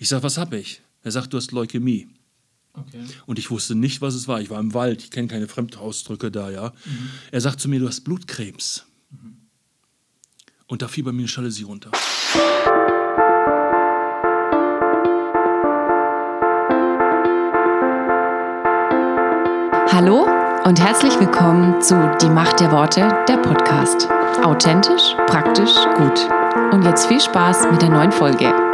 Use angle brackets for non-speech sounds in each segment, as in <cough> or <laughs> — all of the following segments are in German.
Ich sage, was habe ich? Er sagt, du hast Leukämie. Okay. Und ich wusste nicht, was es war. Ich war im Wald, ich kenne keine Fremdausdrücke da, ja. Er sagt zu mir, du hast Blutkrebs. Und da fiel bei mir eine Jalousie runter. Hallo und herzlich willkommen zu Die Macht der Worte, der Podcast. Authentisch, praktisch, gut. Und jetzt viel Spaß mit der neuen Folge.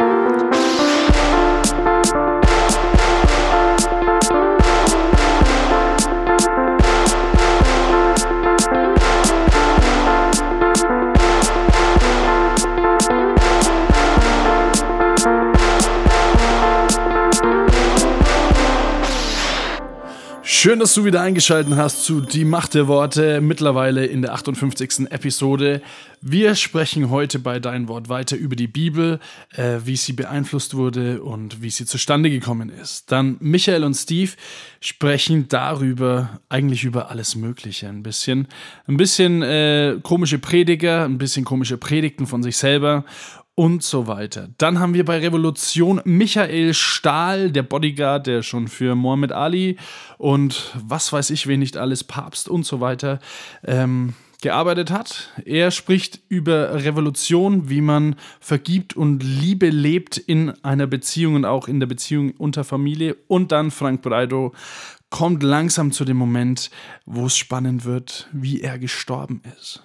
Schön, dass du wieder eingeschaltet hast zu Die Macht der Worte, mittlerweile in der 58. Episode. Wir sprechen heute bei Dein Wort weiter über die Bibel, äh, wie sie beeinflusst wurde und wie sie zustande gekommen ist. Dann Michael und Steve sprechen darüber, eigentlich über alles Mögliche ein bisschen. Ein bisschen äh, komische Prediger, ein bisschen komische Predigten von sich selber und so weiter. Dann haben wir bei Revolution Michael Stahl, der Bodyguard, der schon für Muhammad Ali und was weiß ich, wen nicht alles, Papst und so weiter, ähm, gearbeitet hat. Er spricht über Revolution, wie man vergibt und Liebe lebt in einer Beziehung und auch in der Beziehung unter Familie. Und dann Frank Breido kommt langsam zu dem Moment, wo es spannend wird, wie er gestorben ist.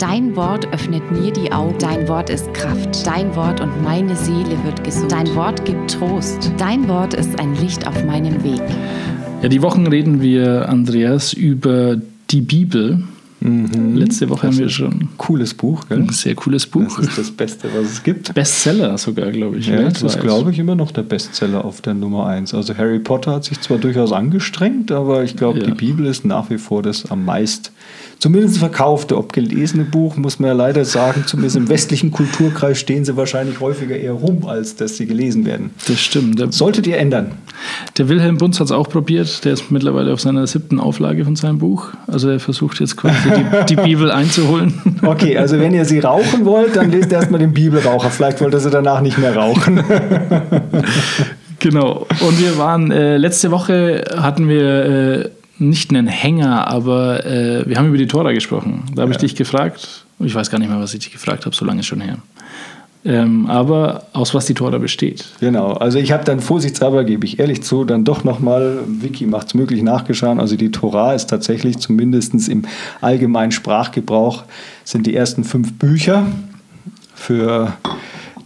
Dein Wort öffnet mir die Augen. Dein Wort ist Kraft. Dein Wort und meine Seele wird gesund. Dein Wort gibt Trost. Dein Wort ist ein Licht auf meinem Weg. Ja, die Wochen reden wir, Andreas, über die Bibel. Letzte Woche haben wir schon Cooles Buch, gell? ein sehr cooles Buch. Das ist das Beste, was es gibt. Bestseller sogar, glaube ich. Ja, das ist, weltweit. glaube ich, immer noch der Bestseller auf der Nummer 1. Also Harry Potter hat sich zwar durchaus angestrengt, aber ich glaube, Ja. die Bibel ist nach wie vor das am meist, zumindest verkaufte, ob gelesene Buch, muss man ja leider sagen, zumindest im westlichen Kulturkreis stehen sie wahrscheinlich häufiger eher rum, als dass sie gelesen werden. Das stimmt. Der, Solltet ihr ändern. der Wilhelm Bunz hat es auch probiert. Der ist mittlerweile auf seiner siebten Auflage von seinem Buch. Also er versucht jetzt quasi die, die Bibel einzuholen. Okay, also wenn ihr sie rauchen wollt, dann lest erstmal den Bibelraucher. Vielleicht wollt ihr sie danach nicht mehr rauchen. <laughs> Genau. Und wir waren, äh, letzte Woche hatten wir äh, nicht einen Hänger, aber äh, wir haben über die Tora gesprochen. Da habe ich dich gefragt, ich weiß gar nicht mehr, was ich dich gefragt habe, so lange ist schon her. Ähm, aber aus was die Tora besteht. Genau, also ich habe dann vorsichtshalber, gebe ich ehrlich zu, dann doch nochmal, Wiki macht es möglich, nachgeschaut. Also die Tora ist tatsächlich zumindest im allgemeinen Sprachgebrauch sind die ersten fünf Bücher. Für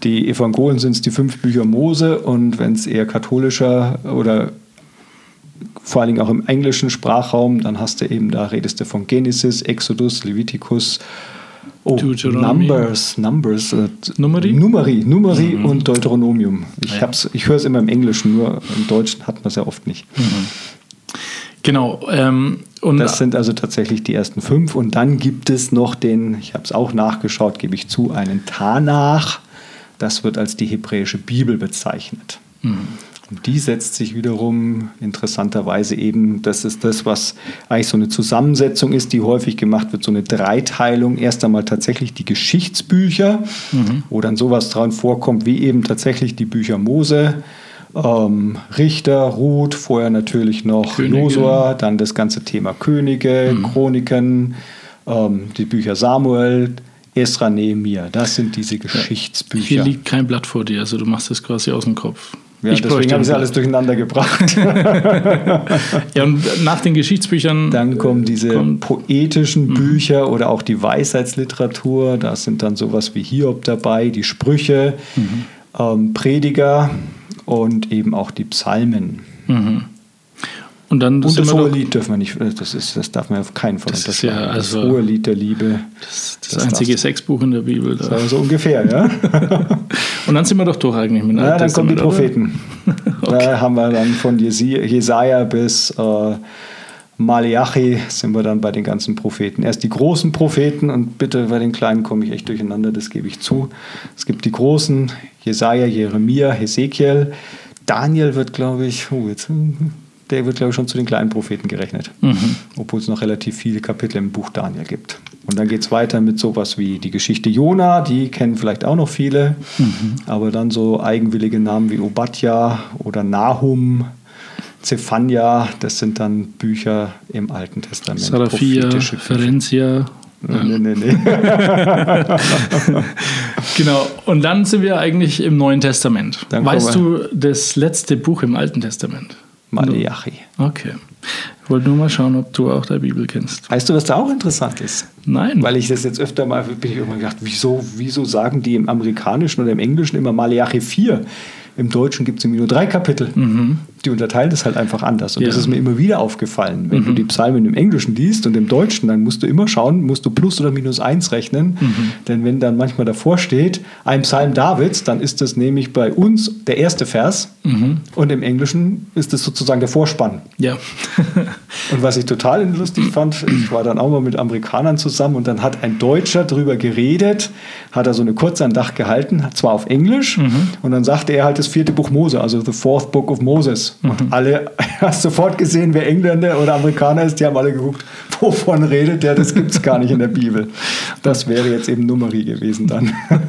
die Evangelien sind es die fünf Bücher Mose und wenn es eher katholischer oder vor allen Dingen auch im englischen Sprachraum, dann hast du eben, da redest du von Genesis, Exodus, Leviticus, oh. Numbers, Numbers, äh, Numeri? Numeri, Numeri und Deuteronomium. Ich, hab's, ich höre es immer im Englischen, nur im Deutschen hat man es ja oft nicht. Genau. Ähm, und Das sind also tatsächlich die ersten fünf. Und dann gibt es noch den, ich habe es auch nachgeschaut, gebe ich zu, einen Tanach. Das wird als die hebräische Bibel bezeichnet. Und die setzt sich wiederum interessanterweise eben, das ist das, was eigentlich so eine Zusammensetzung ist, die häufig gemacht wird, so eine Dreiteilung. Erst einmal tatsächlich die Geschichtsbücher, wo dann sowas dran vorkommt, wie eben tatsächlich die Bücher Mose, ähm, Richter, Ruth, vorher natürlich noch Könige. Josua, dann das ganze Thema Könige, Chroniken, ähm, die Bücher Samuel, Esra, Nehemiah. Das sind diese Geschichtsbücher. hier liegt kein Blatt vor dir, also du machst das quasi aus dem Kopf. Ja, deswegen bräuchte haben sie alles durcheinander gebracht. <laughs> Ja, und nach den Geschichtsbüchern. Dann kommen diese kommt- poetischen Bücher oder auch die Weisheitsliteratur. Da sind dann sowas wie Hiob dabei, die Sprüche, ähm, Prediger und eben auch die Psalmen. Und dann Und das hohe Lied dürfen wir nicht, das, ist, das darf man auf keinen Fall Das ja also- das hohe Lied der Liebe. Das, das, Das einzige Sexbuch in der Bibel. Da. So ungefähr, ja. <laughs> Und dann sind wir doch durch eigentlich mit Ja, dann kommen die? Propheten. <laughs> Da haben wir dann von Jesaja bis äh, Malachi sind wir dann bei den ganzen Propheten. Erst die großen Propheten und bitte bei den kleinen komme ich echt durcheinander, das gebe ich zu. Es gibt die großen, Jesaja, Jeremia, Hesekiel. Daniel wird, glaube ich, oh, jetzt, hm, der wird, glaube ich, schon zu den kleinen Propheten gerechnet. Mhm. Obwohl es noch relativ viele Kapitel im Buch Daniel gibt. Und dann geht es weiter mit sowas wie die Geschichte Jona, die kennen vielleicht auch noch viele. Mhm. Aber dann so eigenwillige Namen wie Obadja oder Nahum, Zephania, das sind dann Bücher im Alten Testament. Bücher. Ferencia. Nee, nee, nee. <laughs> Genau. Und dann sind wir eigentlich im Neuen Testament. Dann weißt du das letzte Buch im Alten Testament? Maleachi. Okay. Ich wollte nur mal schauen, ob du auch der Bibel kennst. Weißt du, was da auch interessant ist? Nein. Weil ich das jetzt öfter mal, bin ich immer gedacht, wieso, wieso sagen die im Amerikanischen oder im Englischen immer Maleachi 4? Im Deutschen gibt es irgendwie nur drei Kapitel. Die unterteilen das halt einfach anders. Und das Ja. ist mir immer wieder aufgefallen. Wenn du die Psalmen im Englischen liest und im Deutschen, dann musst du immer schauen, musst du plus oder minus eins rechnen. Denn wenn dann manchmal davor steht, ein Psalm Davids, dann ist das nämlich bei uns der erste Vers. Und im Englischen ist das sozusagen der Vorspann. ja. <laughs> Und was ich total lustig fand, ich war dann auch mal mit Amerikanern zusammen und dann hat ein Deutscher drüber geredet, hat er so eine Kurzandacht gehalten, zwar auf Englisch, und dann sagte er halt das vierte Buch Mose, also the fourth book of Moses. Und alle, <laughs> hast sofort gesehen, wer Engländer oder Amerikaner ist, die haben alle geguckt, <laughs> wovon redet der, das gibt es gar nicht in der Bibel. Das wäre jetzt eben Numeri gewesen dann. <laughs>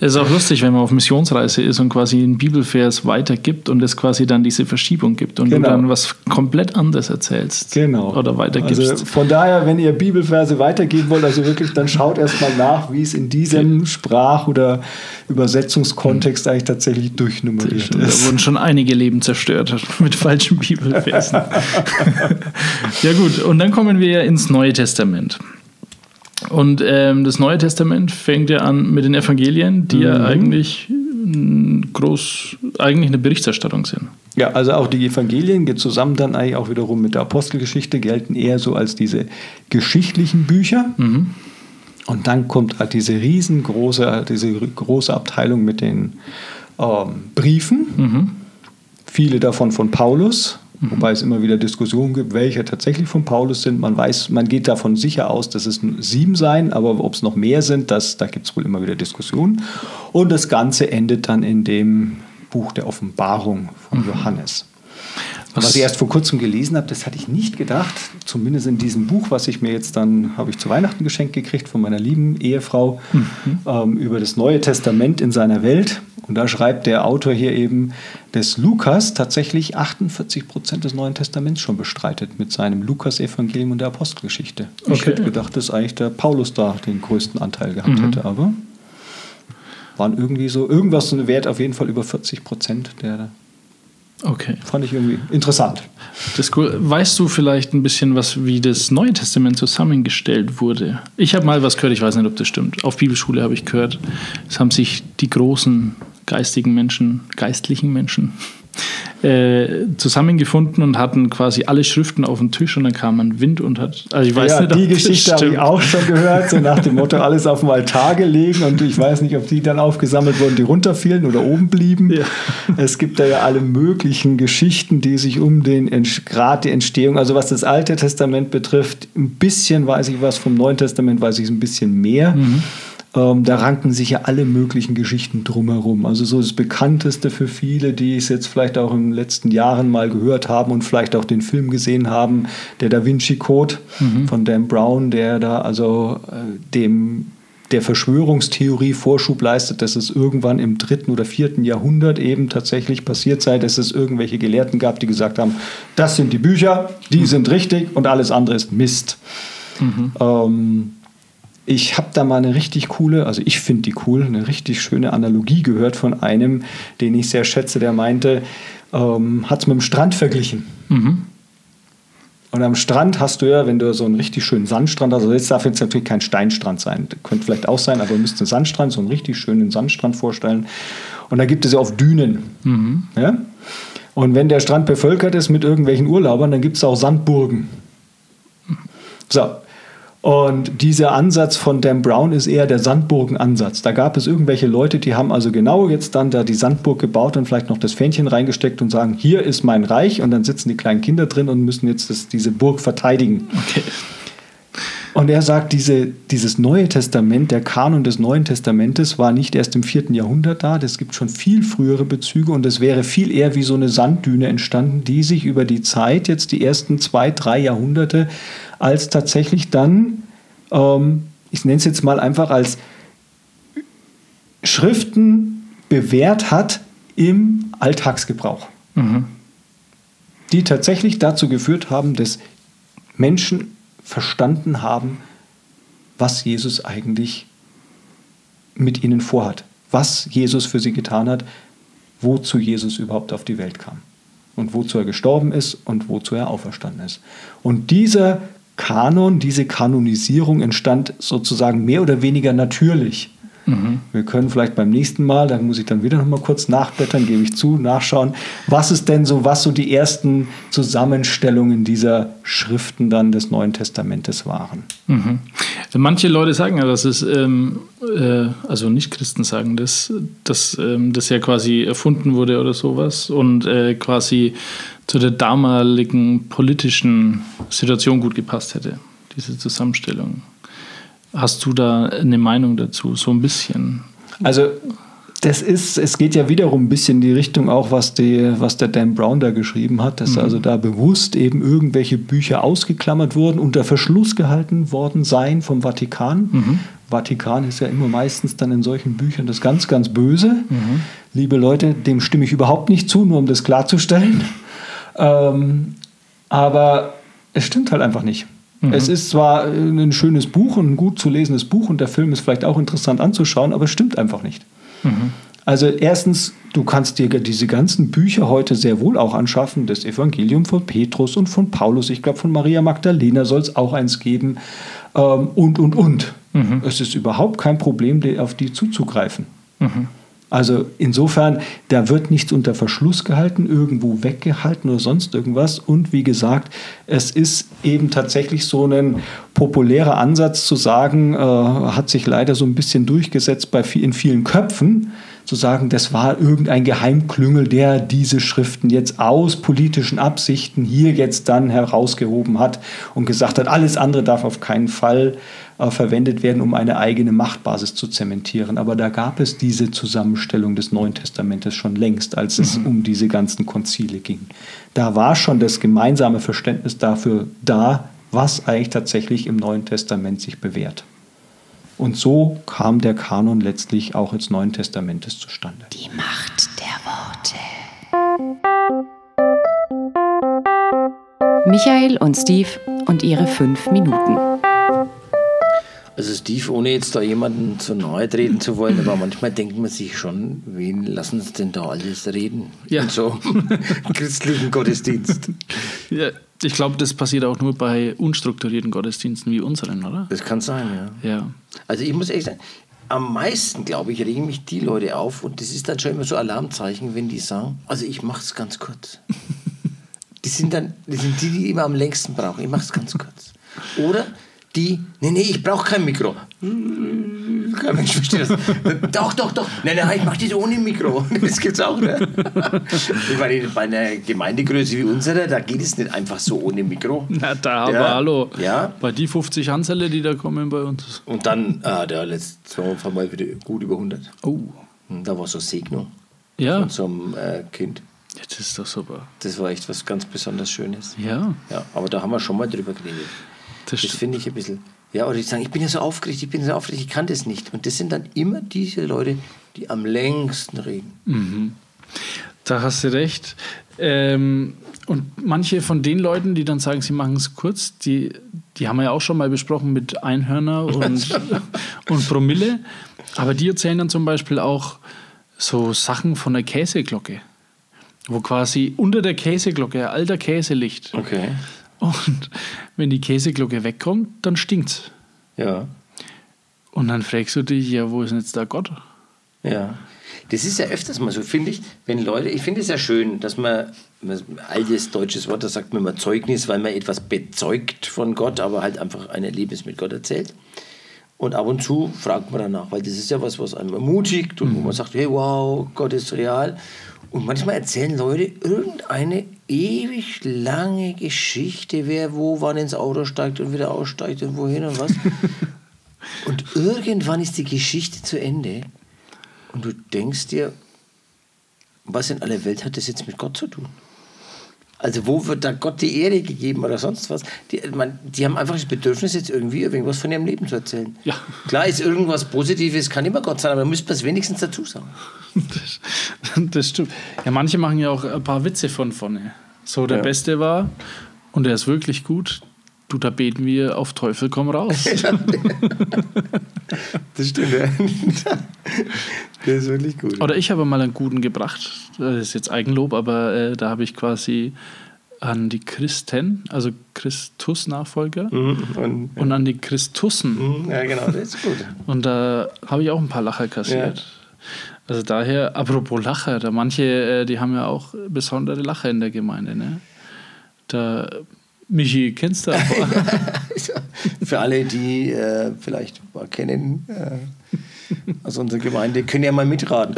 Es ist auch lustig, wenn man auf Missionsreise ist und quasi einen Bibelvers weitergibt und es quasi dann diese Verschiebung gibt und Genau. du dann was komplett anderes erzählst. Genau. Oder weitergibst. Also von daher, wenn ihr Bibelverse weitergeben wollt, also wirklich, dann schaut erst mal nach, wie es in diesem Sprach- oder Übersetzungskontext eigentlich tatsächlich durchnummeriert da ist. wurden schon einige Leben zerstört <laughs> mit falschen Bibelversen. <laughs> ja gut, und dann kommen wir ja ins Neue Testament. Und ähm, das Neue Testament fängt ja an mit den Evangelien, die ja eigentlich mm, groß, eigentlich eine Berichterstattung sind. Ja, also auch die Evangelien geht zusammen dann eigentlich auch wiederum mit der Apostelgeschichte, gelten eher so als diese geschichtlichen Bücher. Und dann kommt halt diese riesengroße, diese große Abteilung mit den ähm, Briefen. Viele davon von Paulus, wobei es immer wieder Diskussionen gibt, welche tatsächlich von Paulus sind. Man weiß, man geht davon sicher aus, dass es sieben sein, aber ob es noch mehr sind, das, da gibt es wohl immer wieder Diskussionen. Und das Ganze endet dann in dem Buch der Offenbarung von Johannes. Was ich erst vor kurzem gelesen habe, das hatte ich nicht gedacht, zumindest in diesem Buch, was ich mir jetzt dann, habe ich zu Weihnachten geschenkt gekriegt von meiner lieben Ehefrau, ähm, über das Neue Testament in seiner Welt. Und da schreibt der Autor hier eben, dass Lukas tatsächlich 48 Prozent des Neuen Testaments schon bestreitet mit seinem Lukas-Evangelium und der Apostelgeschichte. Ich Okay. hätte gedacht, dass eigentlich der Paulus da den größten Anteil gehabt hätte, aber waren irgendwie so, irgendwas so ein Wert auf jeden Fall über 40 Prozent, der da Okay. fand ich irgendwie interessant. Das ist cool. Weißt du vielleicht ein bisschen was, wie das Neue Testament zusammengestellt wurde? Ich habe mal was gehört, ich weiß nicht, ob das stimmt. Auf Bibelschule habe ich gehört, es haben sich die großen geistigen Menschen, geistlichen Menschen, äh, zusammengefunden und hatten quasi alle Schriften auf den Tisch und dann kam ein Wind und hat. Also ich weiß ja, nicht, die Geschichte habe ich auch schon gehört, so nach dem Motto, alles auf dem Altar gelegen und ich weiß nicht, ob die dann aufgesammelt wurden, die runterfielen oder oben blieben. Ja. Es gibt da ja alle möglichen Geschichten, die sich um den Grad der Entstehung, also was das Alte Testament betrifft, ein bisschen weiß ich was, vom Neuen Testament weiß ich ein bisschen mehr. Ähm, da ranken sich ja alle möglichen Geschichten drumherum. Also so das bekannteste für viele, die es jetzt vielleicht auch in den letzten Jahren mal gehört haben und vielleicht auch den Film gesehen haben, der Da Vinci Code von Dan Brown, der da also äh, dem der Verschwörungstheorie Vorschub leistet, dass es irgendwann im dritten oder vierten Jahrhundert eben tatsächlich passiert sei, dass es irgendwelche Gelehrten gab, die gesagt haben, das sind die Bücher, die sind richtig und alles andere ist Mist. Ähm, ich habe da mal eine richtig coole, also ich finde die cool, eine richtig schöne Analogie gehört von einem, den ich sehr schätze, der meinte, ähm, hat es mit dem Strand verglichen. Und am Strand hast du ja, wenn du so einen richtig schönen Sandstrand hast, also jetzt darf jetzt natürlich kein Steinstrand sein, könnte vielleicht auch sein, aber du müsst einen Sandstrand, so einen richtig schönen Sandstrand vorstellen. Und da gibt es ja oft Dünen. Ja? Und wenn der Strand bevölkert ist mit irgendwelchen Urlaubern, dann gibt es auch Sandburgen. So. Und dieser Ansatz von Dan Brown ist eher der Sandburgenansatz. Da gab es irgendwelche Leute, die haben also genau jetzt dann da die Sandburg gebaut und vielleicht noch das Fähnchen reingesteckt und sagen, hier ist mein Reich. Und dann sitzen die kleinen Kinder drin und müssen jetzt das, diese Burg verteidigen. Okay. Und er sagt, diese, dieses Neue Testament, der Kanon des Neuen Testamentes war nicht erst im vierten Jahrhundert da, es gibt schon viel frühere Bezüge und es wäre viel eher wie so eine Sanddüne entstanden, die sich über die Zeit, jetzt die ersten zwei, drei Jahrhunderte, als tatsächlich dann, ähm, ich nenne es jetzt mal einfach als Schriften bewährt hat im Alltagsgebrauch. Mhm. Die tatsächlich dazu geführt haben, dass Menschen verstanden haben, was Jesus eigentlich mit ihnen vorhat, was Jesus für sie getan hat, wozu Jesus überhaupt auf die Welt kam und wozu er gestorben ist und wozu er auferstanden ist. Und dieser Kanon, diese Kanonisierung entstand sozusagen mehr oder weniger natürlich. Mhm. Wir können vielleicht beim nächsten Mal, da muss ich dann wieder noch mal kurz nachblättern, gebe ich zu, nachschauen, was ist denn so, was so die ersten Zusammenstellungen dieser Schriften dann des Neuen Testamentes waren. Mhm. Manche Leute sagen ja, dass es, ähm, äh, also nicht Christen sagen das, dass ähm, das ja quasi erfunden wurde oder sowas und äh, quasi zu der damaligen politischen Situation gut gepasst hätte, diese Zusammenstellung. Hast du da eine Meinung dazu, so ein bisschen? Also das ist, es geht ja wiederum ein bisschen in die Richtung auch, was, die, was der Dan Brown da geschrieben hat, dass mhm. also da bewusst eben irgendwelche Bücher ausgeklammert wurden, unter Verschluss gehalten worden seien vom Vatikan. Mhm. Vatikan ist ja immer meistens dann in solchen Büchern das ganz, ganz Böse. Mhm. Liebe Leute, dem stimme ich überhaupt nicht zu, nur um das klarzustellen. Ähm, aber es stimmt halt einfach nicht. Mhm. Es ist zwar ein schönes Buch und ein gut zu lesendes Buch und der Film ist vielleicht auch interessant anzuschauen, aber es stimmt einfach nicht. Mhm. Also erstens, du kannst dir diese ganzen Bücher heute sehr wohl auch anschaffen, das Evangelium von Petrus und von Paulus, ich glaube von Maria Magdalena soll es auch eins geben ähm, und, und, und. Mhm. Es ist überhaupt kein Problem, auf die zuzugreifen. Mhm. Also insofern, da wird nichts unter Verschluss gehalten, irgendwo weggehalten oder sonst irgendwas. Und wie gesagt, es ist eben tatsächlich so ein populärer Ansatz zu sagen, äh, hat sich leider so ein bisschen durchgesetzt bei, in vielen Köpfen, zu sagen, das war irgendein Geheimklüngel, der diese Schriften jetzt aus politischen Absichten hier jetzt dann herausgehoben hat und gesagt hat, alles andere darf auf keinen Fall äh, verwendet werden, um eine eigene Machtbasis zu zementieren. Aber da gab es diese Zusammenstellung des Neuen Testamentes schon längst, als es mhm. um diese ganzen Konzile ging. Da war schon das gemeinsame Verständnis dafür da, was eigentlich tatsächlich im Neuen Testament sich bewährt. Und so kam der Kanon letztlich auch ins Neuen Testamentes zustande. Die Macht der Worte. Michael und Steve und ihre fünf Minuten. Also Steve, ohne jetzt da jemanden zu nahe treten zu wollen, aber manchmal denkt man sich schon, wen lassen sie denn da alles reden? Ja. In so <laughs> christlichen Gottesdienst. Ja, ich glaube, das passiert auch nur bei unstrukturierten Gottesdiensten wie unseren, oder? Das kann sein, ja. ja. Also ich muss ehrlich sagen, am meisten, glaube ich, regen mich die Leute auf und das ist dann schon immer so Alarmzeichen, wenn die sagen, also ich mache es ganz kurz. <laughs> die sind dann, das sind die, die immer am längsten brauchen. Ich mache es ganz kurz. Oder die, nee, nee, ich brauche kein Mikro. Kein Mensch versteht das. doch, doch, doch. Nein, nein, ich mache das ohne Mikro. <laughs> Das gibt's auch, ne? Ich meine, bei einer Gemeindegröße wie unsere, da geht es nicht einfach so ohne Mikro. Na, da aber ja, hallo. Ja. Bei die 50 Hanselle, die da kommen bei uns. Und dann, ah, der letzte Mal wieder gut über 100. Oh. Hm, da war so Segnung. Ja. Von so einem äh, Kind. Jetzt ist doch super. Das war echt was ganz besonders Schönes. Ja. Ja, aber da haben wir schon mal drüber geredet. Das, das finde ich ein bisschen. Ja, oder die sagen, ich bin ja so aufgeregt, ich bin so aufgeregt, ich kann das nicht. Und das sind dann immer diese Leute, die am längsten reden. Mhm. Da hast du recht. Ähm, und manche von den Leuten, die dann sagen, sie machen es kurz, die, die haben wir ja auch schon mal besprochen mit Einhörner <laughs> und, und Promille. Aber die erzählen dann zum Beispiel auch so Sachen von der Käseglocke, wo quasi unter der Käseglocke alter Käse liegt. Okay. Und wenn die Käseglocke wegkommt, dann stinkt's. Ja. Und dann fragst du dich, ja, wo ist denn jetzt da Gott? Ja. Das ist ja öfters mal so, finde ich, wenn Leute, ich finde es ja schön, dass man, man altes deutsches Wort, da sagt man immer Zeugnis, weil man etwas bezeugt von Gott, aber halt einfach ein Erlebnis mit Gott erzählt. Und ab und zu fragt man danach, weil das ist ja was, was einem ermutigt und mhm. wo man sagt, hey, wow, Gott ist real. Und manchmal erzählen Leute irgendeine ewig lange Geschichte, wer wo wann ins Auto steigt und wieder aussteigt und wohin und was. <laughs> und irgendwann ist die Geschichte zu Ende und du denkst dir, was in aller Welt hat das jetzt mit Gott zu tun? Also wo wird da Gott die Ehre gegeben oder sonst was? Die, man, die haben einfach das Bedürfnis, jetzt irgendwie irgendwas von ihrem Leben zu erzählen. Ja. Klar ist irgendwas Positives, kann immer Gott sein, aber man müsste es wenigstens dazu sagen. Das, das stimmt. Ja, manche machen ja auch ein paar Witze von vorne. So, der Ja. Beste war, und er ist wirklich gut, du, da beten wir auf Teufel komm raus. <laughs> Das stimmt, ja. Der ist wirklich gut. Oder ich habe mal einen guten gebracht, das ist jetzt Eigenlob, aber äh, da habe ich quasi an die Christen, also Christus-Nachfolger, Und, und an die Christussen. ja, genau, das ist gut. Und da habe ich auch ein paar Lacher kassiert. Also daher, apropos Lacher, da manche, äh, die haben ja auch besondere Lacher in der Gemeinde. Ne? Da, Michi, kennst du aber? <laughs> Für alle, die äh, vielleicht mal kennen äh, aus unserer Gemeinde, können ja mal mitraten.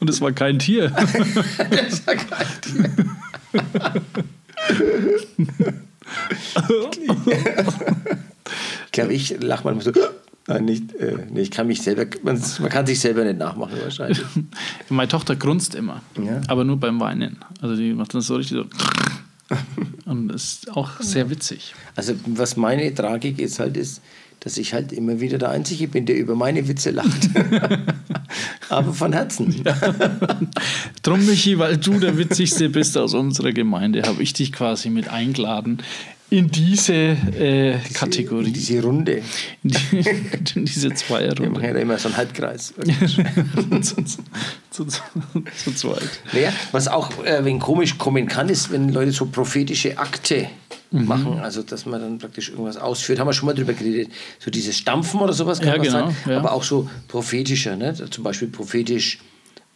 Und es war kein Tier. <laughs> Das war geil. <laughs> Ich glaube, ich lache manchmal so. Nein, nicht. Äh, nee, ich kann mich selber. Man, man kann sich selber nicht nachmachen, wahrscheinlich. <laughs> Meine Tochter grunzt immer, Ja. aber nur beim Weinen. Also die macht das so richtig so. <laughs> Und das ist auch sehr witzig. Also, was meine Tragik ist halt, ist, dass ich halt immer wieder der Einzige bin, der über meine Witze lacht. <laughs> Aber von Herzen. Drum, Michi, weil du der Witzigste bist aus unserer Gemeinde, habe ich dich quasi mit eingeladen in diese äh, Kategorie, Diese Runde. in, die, in diese Wir machen Zweierrunde. ja immer so einen Halbkreis. <laughs> zu, zu, zu, zu zweit. Naja, was auch äh, wenn komisch kommen kann, ist, wenn Leute so prophetische Akte Mhm. machen, also dass man dann praktisch irgendwas ausführt, haben wir schon mal drüber geredet, so dieses Stampfen oder sowas kann Ja, genau, sein, ja. aber auch so prophetischer, ne? zum Beispiel prophetisch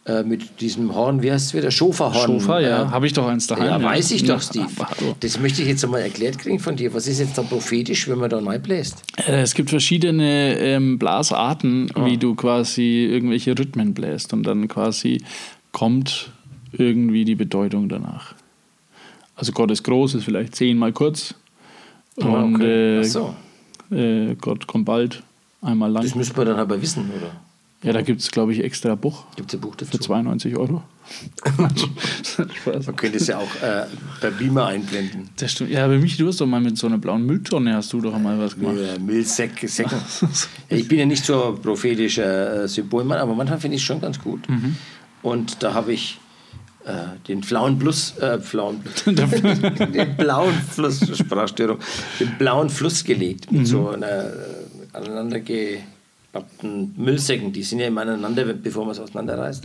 äh, mit diesem Horn, wie heißt es wieder, Schofahorn. Schofa, ja, äh, habe ich doch eins daheim. Ja, weiß ich Ja, doch, Steve. <laughs> Das möchte ich jetzt einmal erklärt kriegen von dir. Was ist jetzt dann prophetisch, wenn man da reinbläst? Äh, Es gibt verschiedene ähm, Blasarten, Ah. wie du quasi irgendwelche Rhythmen bläst und dann quasi kommt irgendwie die Bedeutung danach. Also Gott ist groß, ist vielleicht zehnmal kurz und Ach äh, so. äh, Gott kommt bald, einmal lang. Das müsste man dann aber wissen, oder? Ja, da gibt es, glaube ich, extra Buch Gibt es ein Buch dazu? für 92 Euro. <laughs> Man könnte es ja auch äh, per Beamer einblenden. Das stimmt. Ja, aber mich, du hast doch mal mit so einer blauen Mülltonne, hast du doch einmal was gemacht. Äh, Milchsäcke, Säcken. Ja, <laughs> ich bin ja nicht so prophetischer äh, Symbolmann, aber manchmal finde ich es schon ganz gut. Und da habe ich äh, den blauen Plus, äh, blauen, <laughs> den blauen Fluss, Sprachstörung, den blauen Fluss gelegt mit so einer äh, aneinandergepappten Müllsäcken. Die sind ja immer aneinander, bevor man es auseinanderreißt.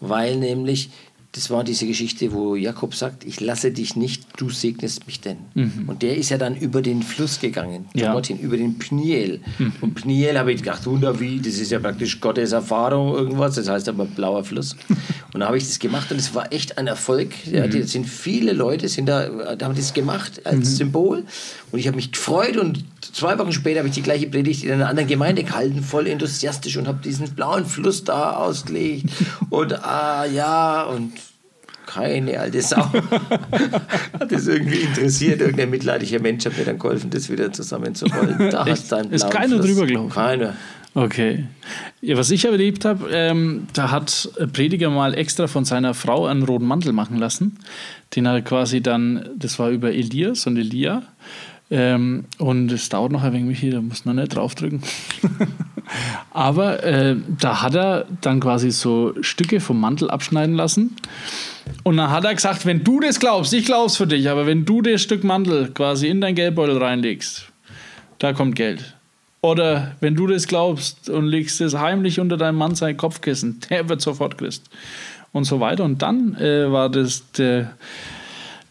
Weil nämlich, das war diese Geschichte, wo Jakob sagt, ich lasse dich nicht, du segnest mich denn. Und der ist ja dann über den Fluss gegangen, Ja. dorthin, über den Pniel. Und Pniel habe ich gedacht, Wunder wie, das ist ja praktisch Gottes Erfahrung, irgendwas, das heißt aber blauer Fluss. <laughs> Und da habe ich das gemacht und es war echt ein Erfolg. Ja, die sind viele Leute sind da, da haben das gemacht als Symbol. Und ich habe mich gefreut und zwei Wochen später habe ich die gleiche Predigt in einer anderen Gemeinde gehalten, voll enthusiastisch und habe diesen blauen Fluss da ausgelegt. Und ah ja, und keine alte Sau <laughs> hat das irgendwie interessiert. Irgendein mitleidiger Mensch hat mir dann geholfen, das wieder zusammenzurollen. <laughs> Da hast einen Ist keiner Fluss. drüber gelaufen? Keiner. Okay. Ja, was ich erlebt habe, ähm, da hat ein Prediger mal extra von seiner Frau einen roten Mantel machen lassen. Den hat er quasi dann, das war über Elias und Elia. Ähm, und es dauert noch ein wenig, Michi, da muss noch nicht draufdrücken. <laughs> Aber äh, da hat er dann quasi so Stücke vom Mantel abschneiden lassen. Und dann hat er gesagt, wenn du das glaubst, ich glaub's für dich, aber wenn du das Stück Mantel quasi in dein Geldbeutel reinlegst, da kommt Geld. Oder wenn du das glaubst und legst es heimlich unter deinem Mann sein Kopfkissen, der wird sofort Christ. Und so weiter. Und dann äh, war das der,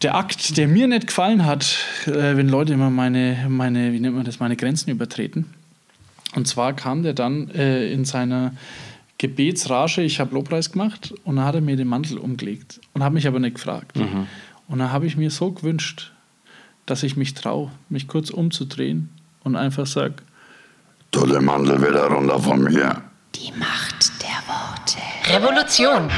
der Akt, der mir nicht gefallen hat, äh, wenn Leute immer meine, meine, wie nennt man das, meine Grenzen übertreten. Und zwar kam der dann äh, in seiner Gebetsrage, ich habe Lobpreis gemacht und dann hat er mir den Mantel umgelegt und habe mich aber nicht gefragt. Und dann habe ich mir so gewünscht, dass ich mich traue, mich kurz umzudrehen und einfach sage, Tu den Mantel wieder runter von mir. Die Macht der Worte. Revolution.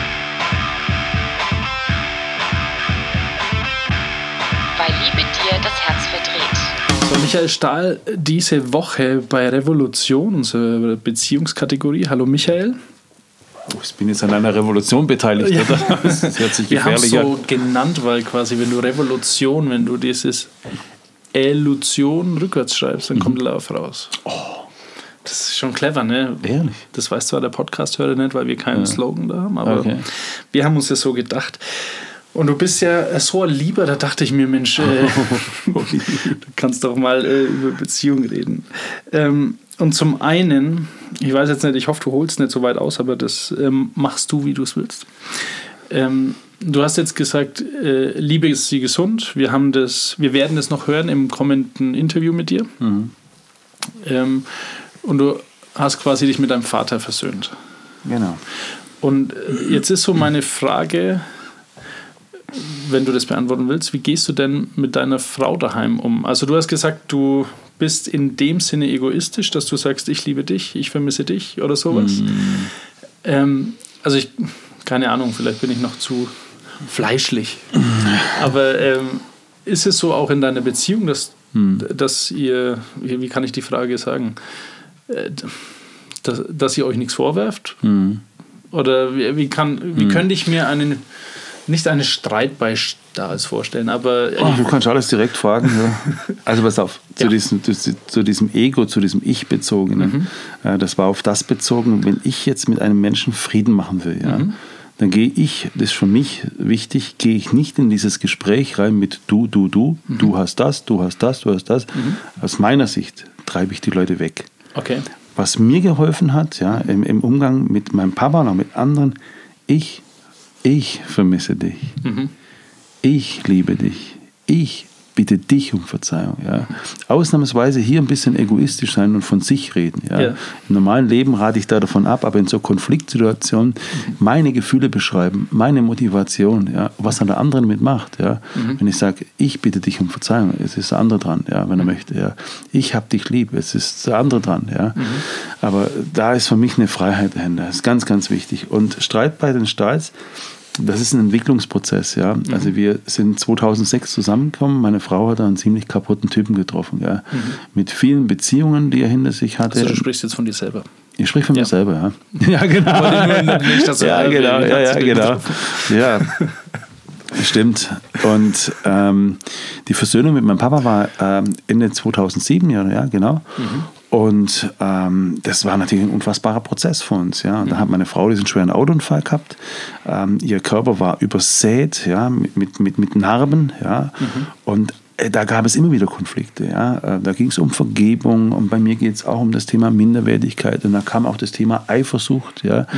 Liebe dir das Herz verdreht. So, Michael Stahl, diese Woche bei Revolution, unsere Beziehungskategorie. Hallo Michael. Oh, ich bin jetzt an einer Revolution beteiligt, Ja. oder? Das hört sich Wir haben es gefährlich an. so genannt, weil quasi, wenn du Revolution, wenn du dieses Illusion rückwärts schreibst, dann Mhm. kommt Lauf raus. Das ist schon clever, ne? Ehrlich? Das weiß zwar der Podcast-Hörer nicht, weil wir keinen Slogan da haben, aber Okay. wir haben uns das so gedacht. Und du bist ja so ein Lieber, da dachte ich mir, Mensch, äh, <laughs> <laughs> du kannst doch mal äh, über Beziehung reden. Ähm, und zum einen, ich weiß jetzt nicht, ich hoffe, du holst nicht so weit aus, aber das ähm, machst du, wie du es willst. Ähm, du hast jetzt gesagt, äh, Liebe ist sie gesund. Wir, haben das, wir werden das noch hören im kommenden Interview mit dir. Ähm, und du hast quasi dich mit deinem Vater versöhnt. Genau. Und äh, jetzt ist so meine Frage, wenn du das beantworten willst, wie gehst du denn mit deiner Frau daheim um? Also du hast gesagt, du bist in dem Sinne egoistisch, dass du sagst, ich liebe dich, ich vermisse dich oder sowas. Ähm, also ich, keine Ahnung, vielleicht bin ich noch zu fleischlich. Aber ähm, ist es so auch in deiner Beziehung, dass, dass ihr, wie, kann ich die Frage sagen, äh, dass, dass ihr euch nichts vorwerft? Oder wie, wie, kann, wie könnte ich mir einen, nicht eine Streitbeistand vorstellen, aber Oh, du kannst alles direkt fragen. Ja. <laughs> Also pass auf, zu, Ja. diesem, zu, diesem Ego, zu diesem Ich-Bezogenen. Äh, das war auf das bezogen, wenn ich jetzt mit einem Menschen Frieden machen will, ja, dann gehe ich, das ist für mich wichtig, gehe ich nicht in dieses Gespräch rein mit du, du, du, du hast das, du hast das, du hast das. Aus meiner Sicht treibe ich die Leute weg. okay. Was mir geholfen hat, ja, im, im Umgang mit meinem Papa und auch mit anderen, ich, ich vermisse dich. Ich liebe dich. Ich bitte dich um Verzeihung. Ja. Ausnahmsweise hier ein bisschen egoistisch sein und von sich reden. Ja. Ja. Im normalen Leben rate ich da davon ab, aber in so Konfliktsituationen meine Gefühle beschreiben, meine Motivation, ja, was dann der andere mitmacht. Ja. Wenn ich sage, ich bitte dich um Verzeihung, es ist der andere dran, ja, wenn er möchte. Ja. Ich habe dich lieb, es ist der andere dran. Ja. Aber da ist für mich eine Freiheit dahinter. Das ist ganz, ganz wichtig. Und Streit bei den Stahls, das ist ein Entwicklungsprozess, ja. Also wir sind 2006 zusammengekommen. Meine Frau hat einen ziemlich kaputten Typen getroffen, ja. Mit vielen Beziehungen, die er hinter sich hatte. Also du sprichst jetzt von dir selber. ich spreche von Ja. mir selber, ja. Ja, genau. Nicht, ja, genau, ja, ja, genau. Ja, stimmt. Und ähm, die Versöhnung mit meinem Papa war ähm, Ende 2007, ja, ja genau. Und ähm, das war natürlich ein unfassbarer Prozess für uns. Ja. Da hat meine Frau diesen schweren Autounfall gehabt. Ähm, ihr Körper war übersät ja, mit, mit, mit, Narben. Ja. Und äh, da gab es immer wieder Konflikte. Ja. Äh, Da ging es um Vergebung und bei mir geht es auch um das Thema Minderwertigkeit. Und da kam auch das Thema Eifersucht. Ja.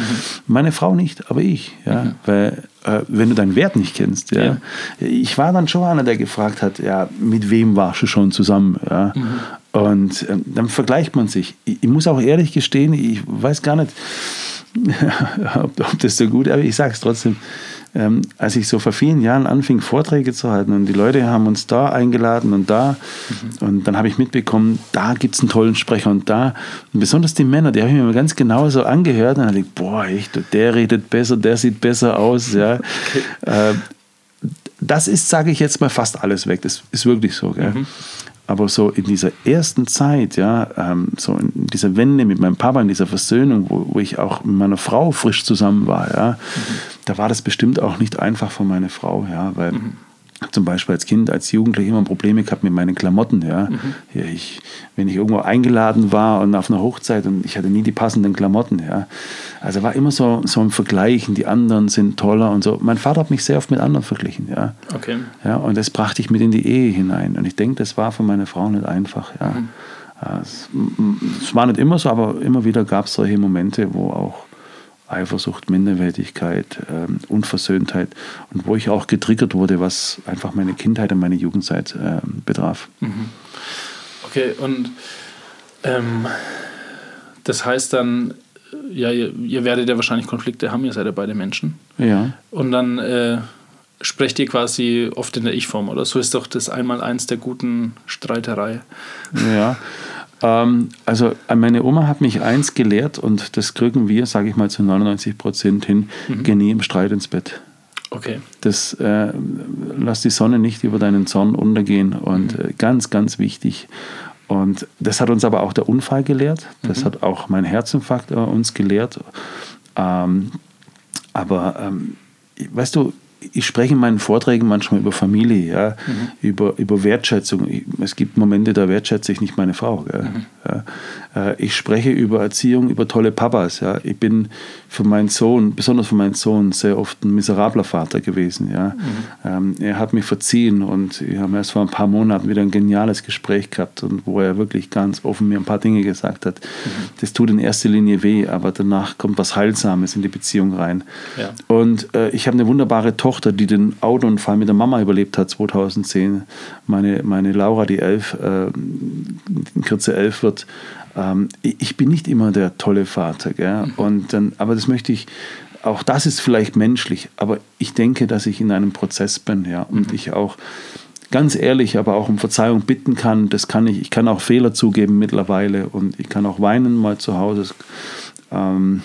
Meine Frau nicht, aber ich. Ja. Weil äh, wenn du deinen Wert nicht kennst. Ja. Ja. Ich war dann schon einer, der gefragt hat, ja, mit wem warst du schon zusammen? Ja. Und ähm, dann vergleicht man sich. Ich, ich muss auch ehrlich gestehen, ich weiß gar nicht, <laughs> ob, ob das so gut ist, aber ich sage es trotzdem. Ähm, als ich so vor vielen Jahren anfing, Vorträge zu halten und die Leute haben uns da eingeladen und da und dann habe ich mitbekommen, da gibt es einen tollen Sprecher und da, und besonders die Männer, die habe ich mir ganz genau so angehört und dann ich, boah, echt, der redet besser, der sieht besser aus, ja. <laughs> Äh, das ist, sage ich jetzt mal, fast alles weg. Das ist wirklich so. Gell? Aber so in dieser ersten Zeit, ja, ähm, so in dieser Wende mit meinem Papa, in dieser Versöhnung, wo, wo ich auch mit meiner Frau frisch zusammen war, ja, da war das bestimmt auch nicht einfach für meine Frau, ja, weil zum Beispiel als Kind, als Jugendlicher immer Probleme gehabt mit meinen Klamotten. Ja. Ja, ich, wenn ich irgendwo eingeladen war und auf einer Hochzeit und ich hatte nie die passenden Klamotten. Ja. Also war immer so, so ein Vergleichen, die anderen sind toller und so. Mein Vater hat mich sehr oft mit anderen verglichen. Ja. Okay. Ja, und das brachte ich mit in die Ehe hinein. Und ich denke, das war für meine Frau nicht einfach. Ja. Ja, Es, es war nicht immer so, aber immer wieder gab es solche Momente, wo auch Eifersucht, Minderwertigkeit, ähm, Unversöhntheit und wo ich auch getriggert wurde, was einfach meine Kindheit und meine Jugendzeit ähm, betraf. Okay, und ähm, das heißt dann, äh, ja, ihr, ihr werdet ja wahrscheinlich Konflikte haben, ihr seid ja beide Menschen. Ja. Und dann äh, sprecht ihr quasi oft in der Ich-Form, oder? So ist doch das Einmaleins der guten Streiterei. Ja. Ähm, also äh, meine Oma hat mich eins gelehrt und das kriegen wir, sage ich mal, zu 99 Prozent hin, geh nie im Streit ins Bett. Okay. Das äh, lass die Sonne nicht über deinen Zorn untergehen und Mhm. äh, ganz, ganz wichtig. Und das hat uns aber auch der Unfall gelehrt. Das Mhm. hat auch mein Herzinfarkt äh, uns gelehrt. Ähm, aber ähm, weißt du, ich spreche in meinen Vorträgen manchmal über Familie, ja, Mhm. über, über Wertschätzung. Ich- Es gibt Momente, da wertschätze ich nicht meine Frau. Mhm. Ja. Äh, Ich spreche über Erziehung, über tolle Papas. Ja. Ich bin für meinen Sohn, besonders für meinen Sohn, sehr oft ein miserabler Vater gewesen. Ja. Ähm, er hat mir verziehen und wir haben erst vor ein paar Monaten wieder ein geniales Gespräch gehabt und wo er wirklich ganz offen mir ein paar Dinge gesagt hat. Das tut in erster Linie weh, aber danach kommt was Heilsames in die Beziehung rein. Ja. Und äh, ich habe eine wunderbare Tochter, die den Autounfall mit der Mama überlebt hat 2010. Meine, meine Laura, die elf, äh, in Kürze elf wird. Ähm, ich bin nicht immer der tolle Vater. Gell? Und dann, aber das möchte ich, auch das ist vielleicht menschlich, aber ich denke, dass ich in einem Prozess bin. Ja? Und ich auch ganz ehrlich, aber auch um Verzeihung bitten kann. Das kann ich. Ich kann auch Fehler zugeben mittlerweile und ich kann auch weinen mal zu Hause. Ähm,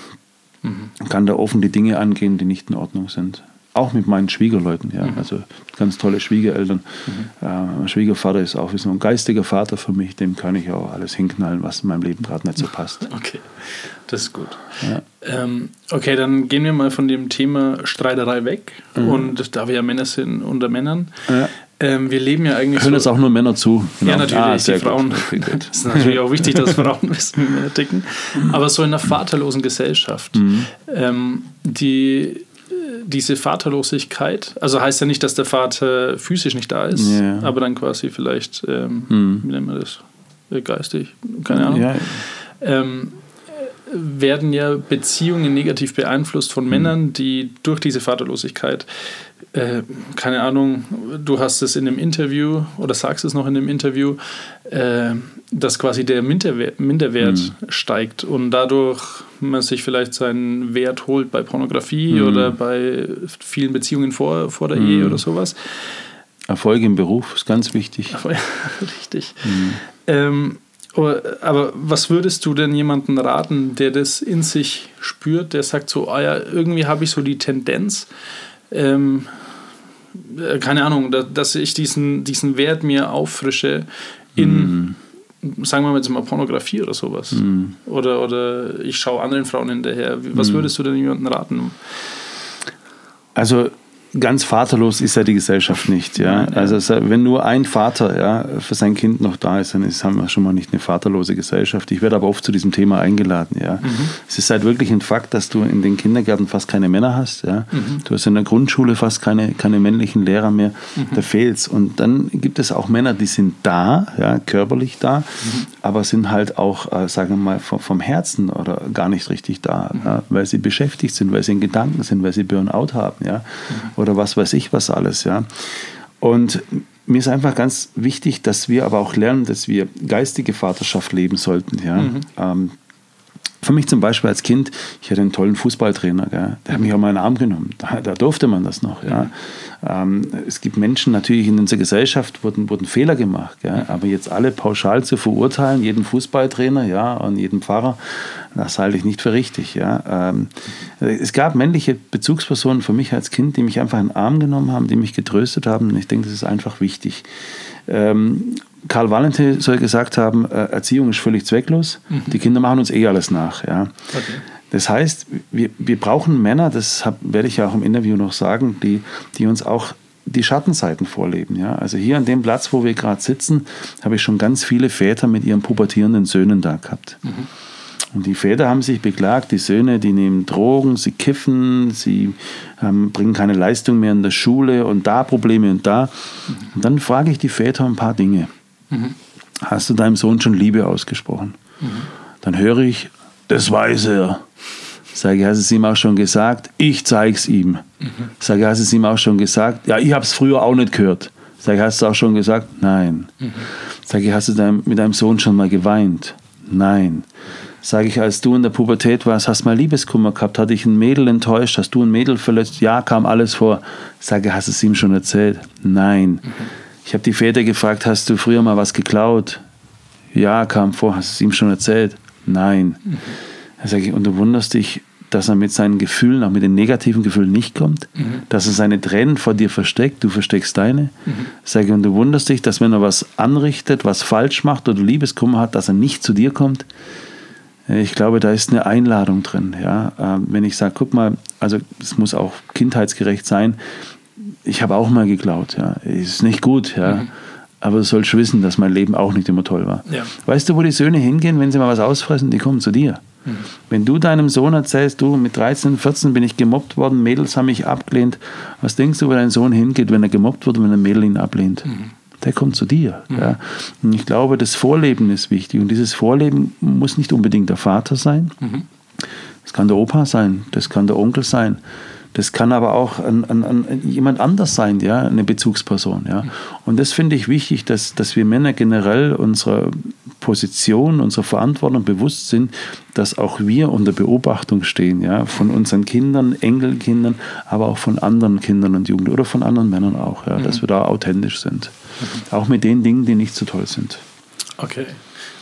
Kann da offen die Dinge angehen, die nicht in Ordnung sind. Auch mit meinen Schwiegerleuten, ja. Also ganz tolle Schwiegereltern. Äh, mein Schwiegervater ist auch wie so ein geistiger Vater für mich, dem kann ich auch alles hinknallen, was in meinem Leben gerade nicht so passt. <laughs> Okay, das ist gut. Ähm, okay, dann gehen wir mal von dem Thema Streiterei weg. Und da wir ja Männer sind unter Männern, Ja. ähm, wir leben ja eigentlich Hören jetzt auch nur Männer zu. Genau. Ja, natürlich, Ah, die. Frauen. Gut. <laughs> Es ist natürlich auch wichtig, dass Frauen wissen, wie Männer ticken. <laughs> Aber so in einer vaterlosen Gesellschaft, Mhm. ähm, die, diese Vaterlosigkeit, also heißt ja nicht, dass der Vater physisch nicht da ist, Ja. aber dann quasi vielleicht, ähm, wie nennt man das, Äh, geistig, keine Ahnung. Ja, Ähm, äh, werden ja Beziehungen negativ beeinflusst Mhm. von Männern, die durch diese Vaterlosigkeit, äh, keine Ahnung, du hast es in einem Interview oder sagst es noch in dem Interview, äh, dass quasi der Minderwert, Minderwert Mhm. steigt und dadurch man sich vielleicht seinen Wert holt bei Pornografie Mhm. oder bei vielen Beziehungen vor, vor der Ehe oder sowas. Erfolg im Beruf ist ganz wichtig. Ja, <laughs> richtig. Ähm, aber, aber was würdest du denn jemandem raten, der das in sich spürt, der sagt so, ah ja, irgendwie habe ich so die Tendenz, ähm, äh, keine Ahnung, da, dass ich diesen, diesen Wert mir auffrische in, sagen wir mal jetzt mal Pornografie oder sowas. Oder, oder ich schaue anderen Frauen hinterher. Was würdest du denn jemandem raten? Also ganz vaterlos ist ja die Gesellschaft nicht. Ja? Also es- wenn nur ein Vater ja, für sein Kind noch da ist, dann ist, haben wir schon mal nicht eine vaterlose Gesellschaft. Ich werde aber oft zu diesem Thema eingeladen. Ja? Es ist halt wirklich ein Fakt, dass du in den Kindergärten fast keine Männer hast. Ja? Du hast in der Grundschule fast keine, keine männlichen Lehrer mehr. Da fehlt's. Und dann gibt es auch Männer, die sind da, ja, körperlich da, aber sind halt auch, äh, sagen wir mal, vom, vom Herzen oder gar nicht richtig da, ja? weil sie beschäftigt sind, weil sie in Gedanken sind, weil sie Burnout haben. Ja? Oder was weiß ich was alles. Ja? Und mir ist einfach ganz wichtig, dass wir aber auch lernen, dass wir geistige Vaterschaft leben sollten. Ja? Ähm, für mich zum Beispiel als Kind, ich hatte einen tollen Fußballtrainer, gell? der hat mich auf meinen Arm genommen. Da, da durfte man das noch. Ja? Ähm, es gibt Menschen natürlich in unserer Gesellschaft, wurden, wurden Fehler gemacht. Gell? Aber jetzt alle pauschal zu verurteilen, jeden Fußballtrainer ja, und jeden Pfarrer, das halte ich nicht für richtig. Ja? Ähm, es gab männliche Bezugspersonen für mich als Kind, die mich einfach in den Arm genommen haben, die mich getröstet haben. Und ich denke, das ist einfach wichtig. Ähm, Karl Valentin soll gesagt haben, äh, Erziehung ist völlig zwecklos. Die Kinder machen uns eh alles nach. Ja. Das heißt, wir, wir brauchen Männer, das hab, werde ich ja auch im Interview noch sagen, die, die uns auch die Schattenseiten vorleben. Ja. Also hier an dem Platz, wo wir gerade sitzen, habe ich schon ganz viele Väter mit ihren pubertierenden Söhnen da gehabt. Und die Väter haben sich beklagt, die Söhne, die nehmen Drogen, sie kiffen, sie ähm, bringen keine Leistung mehr in der Schule und da Probleme und da. Und dann frage ich die Väter ein paar Dinge. Hast du deinem Sohn schon Liebe ausgesprochen? Dann höre ich, das weiß er. Sage ich, hast du es ihm auch schon gesagt? Ich zeig's ihm. Sage ich, hast du es ihm auch schon gesagt? Ja, ich habe es früher auch nicht gehört. Sage ich, hast du es auch schon gesagt? Nein. Sage ich, hast du dein, mit deinem Sohn schon mal geweint? Nein. Sage ich, als du in der Pubertät warst, hast mal Liebeskummer gehabt, hat dich ein Mädel enttäuscht, hast du ein Mädel verletzt? Ja, kam alles vor. Sage, hast du es ihm schon erzählt? Nein. Ich habe die Väter gefragt, hast du früher mal was geklaut? Ja, kam vor, hast du es ihm schon erzählt? Nein. Dann sage ich, und du wunderst dich, dass er mit seinen Gefühlen, auch mit den negativen Gefühlen nicht kommt, mhm. dass er seine Tränen vor dir versteckt, du versteckst deine. Mhm. Sage, und du wunderst dich, dass wenn er was anrichtet, was falsch macht oder Liebeskummer hat, dass er nicht zu dir kommt. Ich glaube, da ist eine Einladung drin. Ja? Ähm, wenn ich sage, guck mal, also es muss auch kindheitsgerecht sein. Ich habe auch mal geklaut. Ja? Ist nicht gut. Ja? Mhm. Aber du sollst wissen, dass mein Leben auch nicht immer toll war. Ja. Weißt du, wo die Söhne hingehen, wenn sie mal was ausfressen? Die kommen zu dir. Mhm. Wenn du deinem Sohn erzählst, du, mit 13, 14 bin ich gemobbt worden, Mädels haben mich abgelehnt, was denkst du, wo dein Sohn hingeht, wenn er gemobbt wird und wenn ein Mädel ihn ablehnt? Mhm. Der kommt zu dir. Mhm. Ja. Und ich glaube, das Vorleben ist wichtig. Und dieses Vorleben muss nicht unbedingt der Vater sein. Mhm. Das kann der Opa sein, das kann der Onkel sein. Das kann aber auch an, an, an jemand anders sein, ja, eine Bezugsperson. Ja. Und das finde ich wichtig, dass, dass wir Männer generell unserer Position, unserer Verantwortung bewusst sind, dass auch wir unter Beobachtung stehen, ja, von unseren Kindern, Enkelkindern, aber auch von anderen Kindern und Jugendlichen oder von anderen Männern auch, ja, mhm. dass wir da authentisch sind. Mhm. Auch mit den Dingen, die nicht so toll sind. Okay.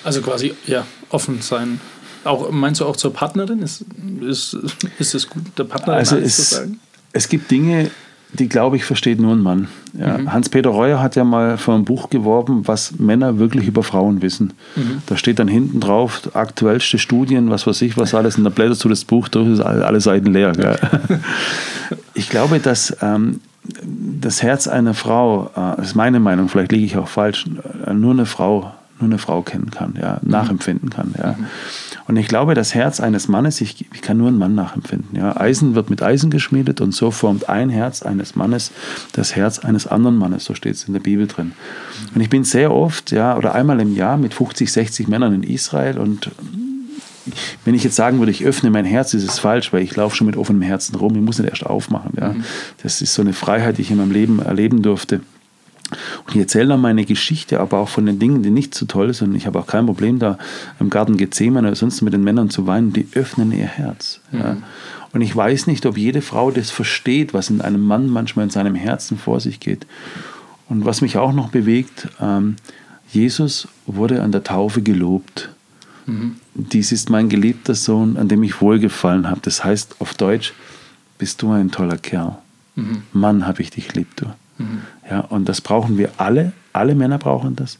Also quasi, ja, offen sein auch, meinst du auch zur Partnerin? Ist, ist, ist es gut, der Partner also es, zu sagen? Es gibt Dinge, die, glaube ich, versteht nur ein Mann. Ja. Mhm. Hans-Peter Reuer hat ja mal für ein Buch geworben, was Männer wirklich über Frauen wissen. Mhm. Da steht dann hinten drauf, aktuellste Studien, was weiß ich, was alles. Und da blätterst du das Buch durch, ist alle Seiten leer. Okay. <laughs> Ich glaube, dass ähm, das Herz einer Frau, äh, das ist meine Meinung, vielleicht liege ich auch falsch, äh, nur eine Frau nur eine Frau kennen kann, ja, mhm. nachempfinden kann. Ja. Mhm. Und ich glaube, das Herz eines Mannes, ich, ich kann nur einen Mann nachempfinden. Ja. Eisen wird mit Eisen geschmiedet und so formt ein Herz eines Mannes das Herz eines anderen Mannes, so steht es in der Bibel drin. Und ich bin sehr oft, ja, oder einmal im Jahr mit 50, 60 Männern in Israel und wenn ich jetzt sagen würde, ich öffne mein Herz, ist es falsch, weil ich laufe schon mit offenem Herzen rum. Ich muss nicht erst aufmachen. Ja. Mhm. Das ist so eine Freiheit, die ich in meinem Leben erleben durfte. Und ich erzähle dann meine Geschichte, aber auch von den Dingen, die nicht so toll sind. Ich habe auch kein Problem, da im Garten Gethsemane oder sonst mit den Männern zu weinen. Die öffnen ihr Herz. Mhm. Ja. Und ich weiß nicht, ob jede Frau das versteht, was in einem Mann manchmal in seinem Herzen vor sich geht. Und was mich auch noch bewegt, ähm, Jesus wurde an der Taufe gelobt. Mhm. Dies ist mein geliebter Sohn, an dem ich wohlgefallen habe. Das heißt auf Deutsch, bist du ein toller Kerl. Mhm. Mann, habe ich dich lieb, du. Mhm. Ja, und das brauchen wir alle. Alle Männer brauchen das.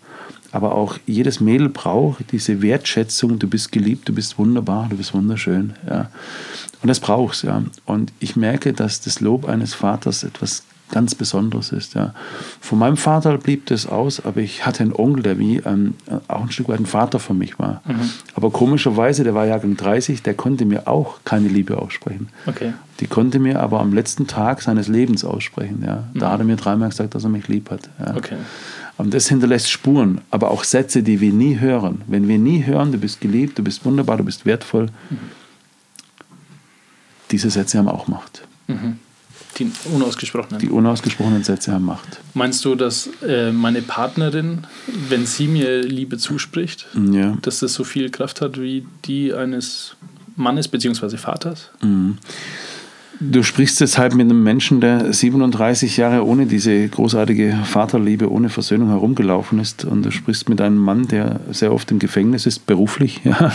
Aber auch jedes Mädel braucht diese Wertschätzung. Du bist geliebt, du bist wunderbar, du bist wunderschön. Ja. Und das brauchst ja. Und ich merke, dass das Lob eines Vaters etwas ganz Besonderes ist. Ja. Von meinem Vater blieb das aus, aber ich hatte einen Onkel, der wie ähm, auch ein Stück weit ein Vater für mich war. Mhm. Aber komischerweise, der war Jahrgang 30, der konnte mir auch keine Liebe aussprechen. Okay. Die konnte mir aber am letzten Tag seines Lebens aussprechen. Ja. Da mhm. hat er mir dreimal gesagt, dass er mich lieb hat. Ja. Okay. Und das hinterlässt Spuren, aber auch Sätze, die wir nie hören. Wenn wir nie hören, du bist geliebt, du bist wunderbar, du bist wertvoll, mhm. diese Sätze haben auch Macht. Mhm. Die unausgesprochenen. Die unausgesprochenen Sätze haben Macht. Meinst du, dass äh, meine Partnerin, wenn sie mir Liebe zuspricht, ja. dass das so viel Kraft hat wie die eines Mannes bzw. Vaters? Mhm. Du sprichst jetzt halt mit einem Menschen, der 37 Jahre ohne diese großartige Vaterliebe, ohne Versöhnung herumgelaufen ist. Und du sprichst mit einem Mann, der sehr oft im Gefängnis ist, beruflich, <laughs> ja.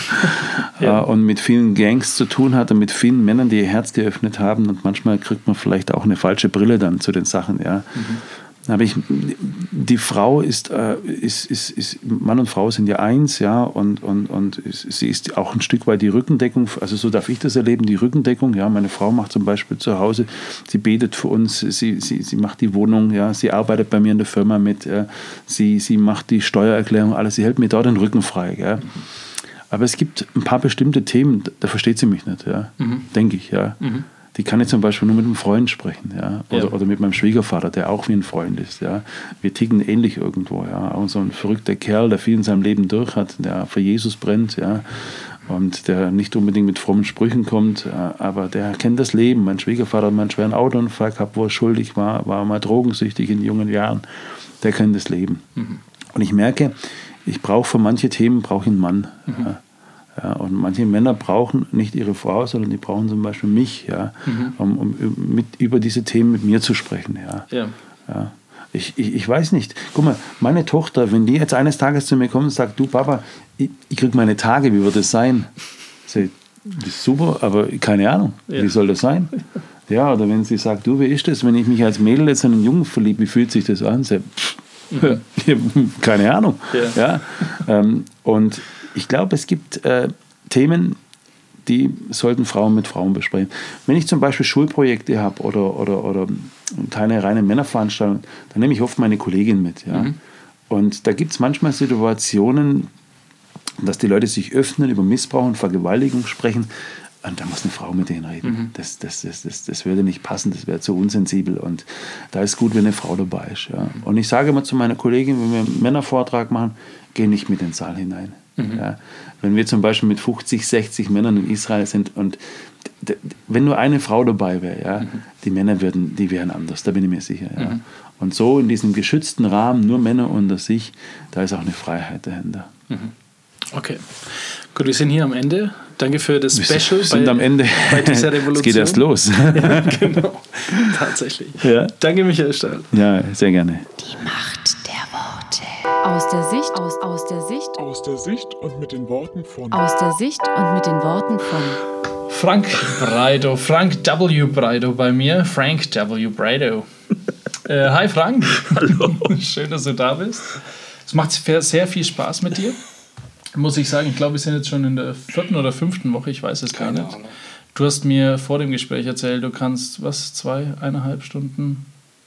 ja. Äh, und mit vielen Gangs zu tun hat und mit vielen Männern, die ihr Herz geöffnet haben. Und manchmal kriegt man vielleicht auch eine falsche Brille dann zu den Sachen, ja. Mhm. Aber ich, die Frau ist, äh, ist, ist, ist, Mann und Frau sind ja eins, ja, und, und, und sie ist auch ein Stück weit die Rückendeckung, also so darf ich das erleben, die Rückendeckung, ja, meine Frau macht zum Beispiel zu Hause, sie betet für uns, sie, sie, sie macht die Wohnung, ja, sie arbeitet bei mir in der Firma mit, äh, sie, sie macht die Steuererklärung, alles, sie hält mir dort den Rücken frei, ja. Aber es gibt ein paar bestimmte Themen, da versteht sie mich nicht, ja, mhm. denke ich, ja. Mhm die kann ich zum Beispiel nur mit einem Freund sprechen, ja? Oder, ja. oder mit meinem Schwiegervater, der auch wie ein Freund ist. Ja? Wir ticken ähnlich irgendwo. Ja? Auch so ein verrückter Kerl, der viel in seinem Leben durch hat, der für Jesus brennt, ja. Und der nicht unbedingt mit frommen Sprüchen kommt, äh, aber der kennt das Leben. Mein Schwiegervater hat mal einen schweren Autounfall gehabt, wo er schuldig war, war mal drogensüchtig in jungen Jahren. Der kennt das Leben. Mhm. Und ich merke, ich brauche für manche Themen brauche ich einen Mann. Mhm. Ja. Ja, und manche Männer brauchen nicht ihre Frau, sondern die brauchen zum Beispiel mich, ja, mhm. um, um mit, über diese Themen mit mir zu sprechen. Ja. ja. ja. Ich, ich, ich, weiß nicht. Guck mal, meine Tochter, wenn die jetzt eines Tages zu mir kommt und sagt, du Papa, ich, ich kriege meine Tage, wie wird es sein? Sie, das ist super, aber keine Ahnung, wie soll das sein? Ja, oder wenn sie sagt, du, wie ist das, wenn ich mich als Mädel jetzt in einen Jungen verliebe, wie fühlt sich das an? Sie, pff, <laughs> keine Ahnung. Ja. ähm, und ich glaube, es gibt äh, Themen, die sollten Frauen mit Frauen besprechen. Wenn ich zum Beispiel Schulprojekte habe oder, oder, oder keine reine Männerveranstaltung, dann nehme ich oft meine Kollegin mit. Ja? Und da gibt es manchmal Situationen, dass die Leute sich öffnen, über Missbrauch und Vergewaltigung sprechen. Und da muss eine Frau mit denen reden. Das, das, das, das, das würde nicht passen, das wäre zu unsensibel. Und da ist gut, wenn eine Frau dabei ist. Ja. Und ich sage immer zu meiner Kollegin, wenn wir einen Männervortrag machen, geh nicht mit in den Saal hinein. Ja. Wenn wir zum Beispiel mit 50, 60 Männern in Israel sind und wenn nur eine Frau dabei wäre, ja, die Männer würden, die wären anders, da bin ich mir sicher. Ja. Und so in diesem geschützten Rahmen, nur Männer unter sich, da ist auch eine Freiheit dahinter. Okay. Gut, wir sind hier am Ende. Danke für das Wir Special. sind am Ende. Bei dieser Revolution. <laughs> Es geht erst los. <laughs> Ja, genau. Tatsächlich. Ja. Danke, Michael Stahl. ja, sehr gerne. Die Macht. Aus der Sicht, aus, aus der Sicht, Aus der Sicht und mit den Worten von aus der Sicht und mit den Worten von Frank Breido, Frank W. Breido bei mir, Frank W. Breido. <laughs> Äh, hi Frank. Hallo. <laughs> Schön, dass du da bist. Es macht sehr sehr viel Spaß mit dir. Muss ich sagen, ich glaube, wir sind jetzt schon in der vierten oder fünften Woche, ich weiß es gar nicht. Du hast mir vor dem Gespräch erzählt, du kannst was, zwei, eineinhalb Stunden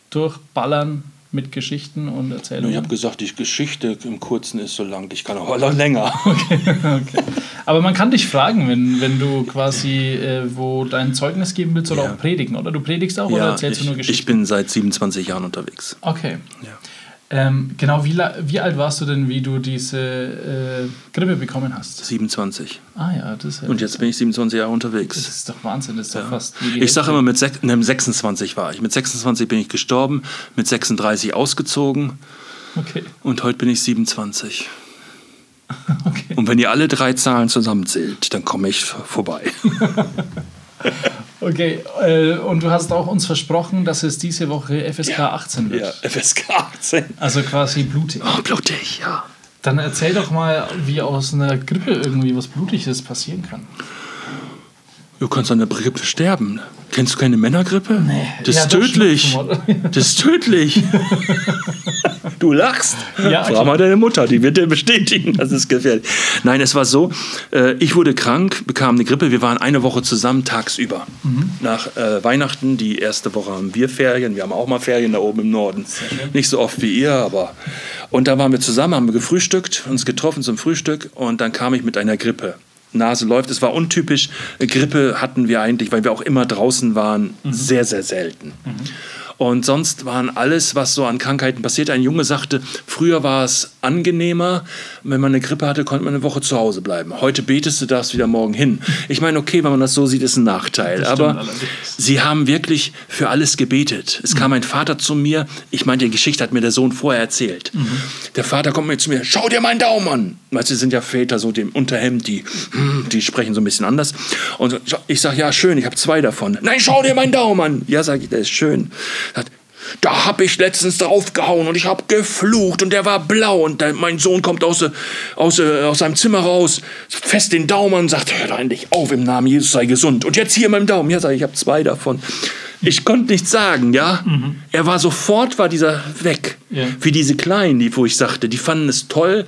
durchballern mit Geschichten und Erzählungen. Ich habe gesagt, die Geschichte im Kurzen ist so lang, ich kann auch noch länger. <laughs> Okay. Aber man kann dich fragen, wenn, wenn du quasi äh, wo dein Zeugnis geben willst oder Ja. auch predigen, oder? Du predigst auch oder Ja, erzählst ich, du nur ich Geschichten? bin seit 27 Jahren unterwegs. okay. Ja. Ähm, genau, wie, wie alt warst du denn, wie du diese äh, Grippe bekommen hast? 27. Ah ja, das ist ja. Und jetzt bin ich 27 Jahre Das unterwegs. ist doch Wahnsinn, das ist doch fast Ich sage immer, mit sech- ne, 26 war ich. Mit 26 bin ich gestorben, mit 36 ausgezogen Okay. und heute bin ich 27. <laughs> okay. Und wenn ihr alle drei Zahlen zusammenzählt, dann komme ich vorbei. <laughs> Okay, äh, und du hast auch uns versprochen, dass es diese Woche FSK 18 wird. Ja, FSK 18. Also quasi blutig. Oh, blutig, ja. Dann erzähl doch mal, wie aus einer Grippe irgendwie was Blutiges passieren kann. Du kannst an der Grippe sterben. Kennst du keine Männergrippe? Nee. Das Ja, ist doch, tödlich. Das ist tödlich. <laughs> Du lachst. Ja, Frag mal deine Mutter, die wird dir bestätigen, das ist gefährlich. Nein, es war so, äh, ich wurde krank, bekam eine Grippe. Wir waren eine Woche zusammen tagsüber. Mhm. Nach äh, Weihnachten, die erste Woche haben wir Ferien. Wir haben auch mal Ferien da oben im Norden. Nicht so oft wie ihr, aber. Und da waren wir zusammen, haben wir gefrühstückt, uns getroffen zum Frühstück und dann kam ich mit einer Grippe. Nase läuft. Es war untypisch. Grippe hatten wir eigentlich, weil wir auch immer draußen waren, sehr, sehr selten. Und sonst waren alles, was so an Krankheiten passiert. Ein Junge sagte, früher war es angenehmer, wenn man eine Grippe hatte, konnte man eine Woche zu Hause bleiben. Heute betest du das wieder morgen hin. Ich meine, okay, wenn man das so sieht, ist ein Nachteil. Aber allerdings. sie haben wirklich für alles gebetet. Es kam ein Vater zu mir. Ich meine, die Geschichte hat mir der Sohn vorher erzählt. Der Vater kommt mir zu mir, schau dir meinen Daumen an. Weißt du, sind ja Väter so dem Unterhemd, die, hm, die sprechen so ein bisschen anders. Und ich sage, ja, schön, ich habe zwei davon. Nein, schau dir meinen Daumen an. Ja, sage ich, der ist schön. Sagt, da habe ich letztens draufgehauen und ich habe geflucht und der war blau und der, mein Sohn kommt aus, aus, äh, aus seinem Zimmer raus, fest den Daumen und sagt, hör doch endlich auf, im Namen Jesus sei gesund. Und jetzt hier in meinem Daumen. Ja, sag ich, ich habe zwei davon. Ich konnte nichts sagen, ja. Er war sofort, war dieser weg. Ja. Wie diese Kleinen, die, wo ich sagte, die fanden es toll,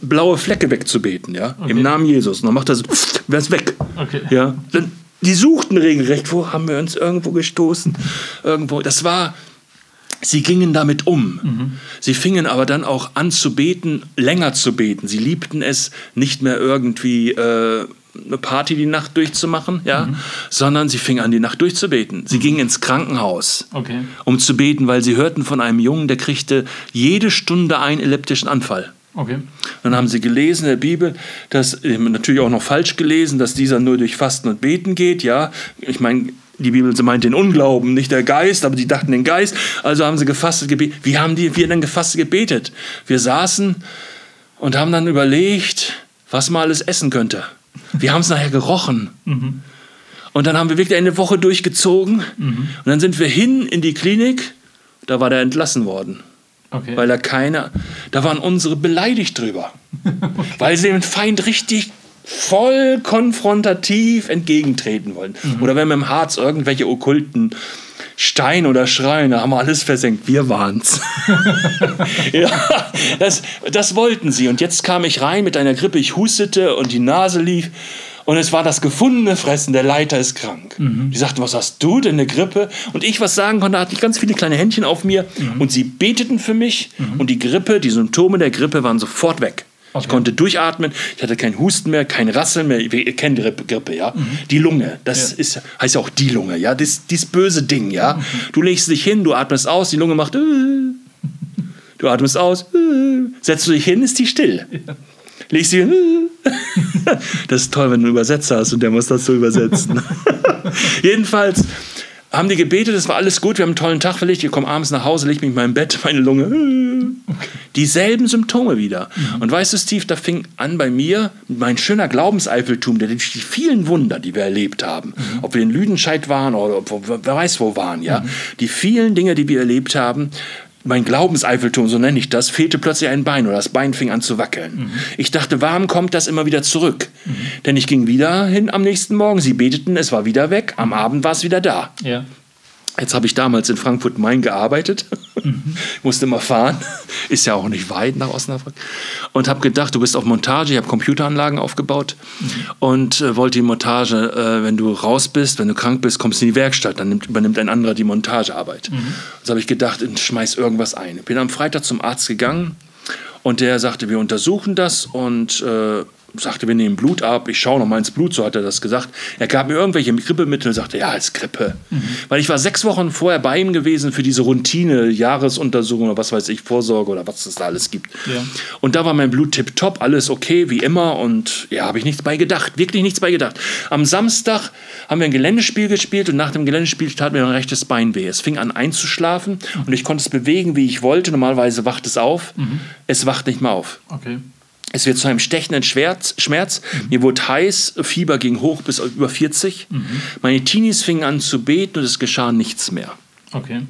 blaue Flecke wegzubeten, ja. Im Namen Jesus. Und dann macht er so, wer ist weg. Okay. Ja. Dann, die suchten regelrecht, wo haben wir uns irgendwo gestoßen? Irgendwo. Das war, sie gingen damit um. Sie fingen aber dann auch an zu beten, länger zu beten. Sie liebten es, nicht mehr irgendwie äh, eine Party die Nacht durchzumachen, ja, sondern sie fingen an, die Nacht durchzubeten. Sie gingen ins Krankenhaus, Okay. um zu beten, weil sie hörten von einem Jungen, der kriegte jede Stunde einen epileptischen Anfall. Okay. Dann haben sie gelesen in der Bibel, dass natürlich auch noch falsch gelesen, dass dieser nur durch Fasten und Beten geht. Ja, ich meine, die Bibel meint den Unglauben, nicht der Geist, aber die dachten den Geist. Also haben sie gefastet gebetet. Wie haben die, wir denn gefastet gebetet? Wir saßen und haben dann überlegt, was man alles essen könnte. Wir haben es nachher gerochen. Und dann haben wir wirklich eine Woche durchgezogen. Und dann sind wir hin in die Klinik. Da war der entlassen worden Okay. weil er keine, da waren unsere beleidigt drüber, <laughs> weil sie den Feind richtig voll konfrontativ entgegentreten wollen. Oder wenn wir im Harz irgendwelche okkulten Stein oder Schreien, da haben wir alles versenkt. Wir waren's. <laughs> ja, das, das wollten sie. Und jetzt kam ich rein mit einer Grippe, ich hustete und die Nase lief. Und es war das gefundene Fressen, der Leiter ist krank. Die sagten, was hast du denn, eine Grippe? Und ich was sagen konnte, hatte ich ganz viele kleine Händchen auf mir. Und sie beteten für mich. Und die Grippe, die Symptome der Grippe waren sofort weg. Ich konnte durchatmen, ich hatte keinen Husten mehr, kein Rasseln mehr. Kennen die Grippe, Grippe ja. Die Lunge, das ist, heißt ja auch die Lunge, ja. Das, dieses böse Ding, ja. Du legst dich hin, du atmest aus, die Lunge macht. Äh, <laughs> du atmest aus, äh, setzt du dich hin, ist die still. Legst hin. <laughs> Äh. Das ist toll, wenn du einen Übersetzer hast und der muss das so übersetzen. <laughs> Jedenfalls haben die gebetet, es war alles gut, wir haben einen tollen Tag verlegt, ich komme abends nach Hause, leg mich in meinem Bett, <laughs> meine Lunge, dieselben Symptome wieder. Und weißt du, Steve, da fing an bei mir mein schöner Glaubenseifeltum, der durch die vielen Wunder, die wir erlebt haben, ob wir in Lüdenscheid waren oder ob, wir- wer weiß wo waren, ja, die vielen Dinge, die wir erlebt haben, mein Glaubenseifeltum, so nenne ich das, fehlte plötzlich ein Bein oder das Bein fing an zu wackeln. Ich dachte, warum kommt das immer wieder zurück? Denn ich ging wieder hin am nächsten Morgen, sie beteten, es war wieder weg, am Abend war es wieder da. Ja. Jetzt habe ich damals in Frankfurt-Main gearbeitet, <laughs> musste immer fahren, ist ja auch nicht weit nach Osnabrück. Und habe gedacht, du bist auf Montage, ich habe Computeranlagen aufgebaut. Und äh, wollte die Montage, äh, wenn du raus bist, wenn du krank bist, kommst du in die Werkstatt, dann nimmt, übernimmt ein anderer die Montagearbeit. Also habe ich gedacht, ich schmeiß irgendwas ein. Bin am Freitag zum Arzt gegangen. Und der sagte, wir untersuchen das. Und äh, sagte, wir nehmen Blut ab. Ich schaue noch mal ins Blut, so hat er das gesagt. Er gab mir irgendwelche Grippemittel und sagte, ja, ist Grippe. Weil ich war sechs Wochen vorher bei ihm gewesen für diese Routine, Jahresuntersuchung oder was weiß ich, Vorsorge oder was es da alles gibt. Ja. Und da war mein Blut tipptopp, alles okay, wie immer. Und ja, habe ich nichts bei gedacht, wirklich nichts bei gedacht. Am Samstag haben wir ein Geländespiel gespielt und nach dem Geländespiel tat mir mein rechtes Bein weh. Es fing an einzuschlafen und ich konnte es bewegen, wie ich wollte. Normalerweise wacht es auf. Es wacht nicht mehr auf. Okay. Es wird zu einem stechenden Schmerz. Schmerz. Mir wurde heiß, Fieber ging hoch bis über 40. Meine Teenies fingen an zu beten und es geschah nichts mehr. Okay.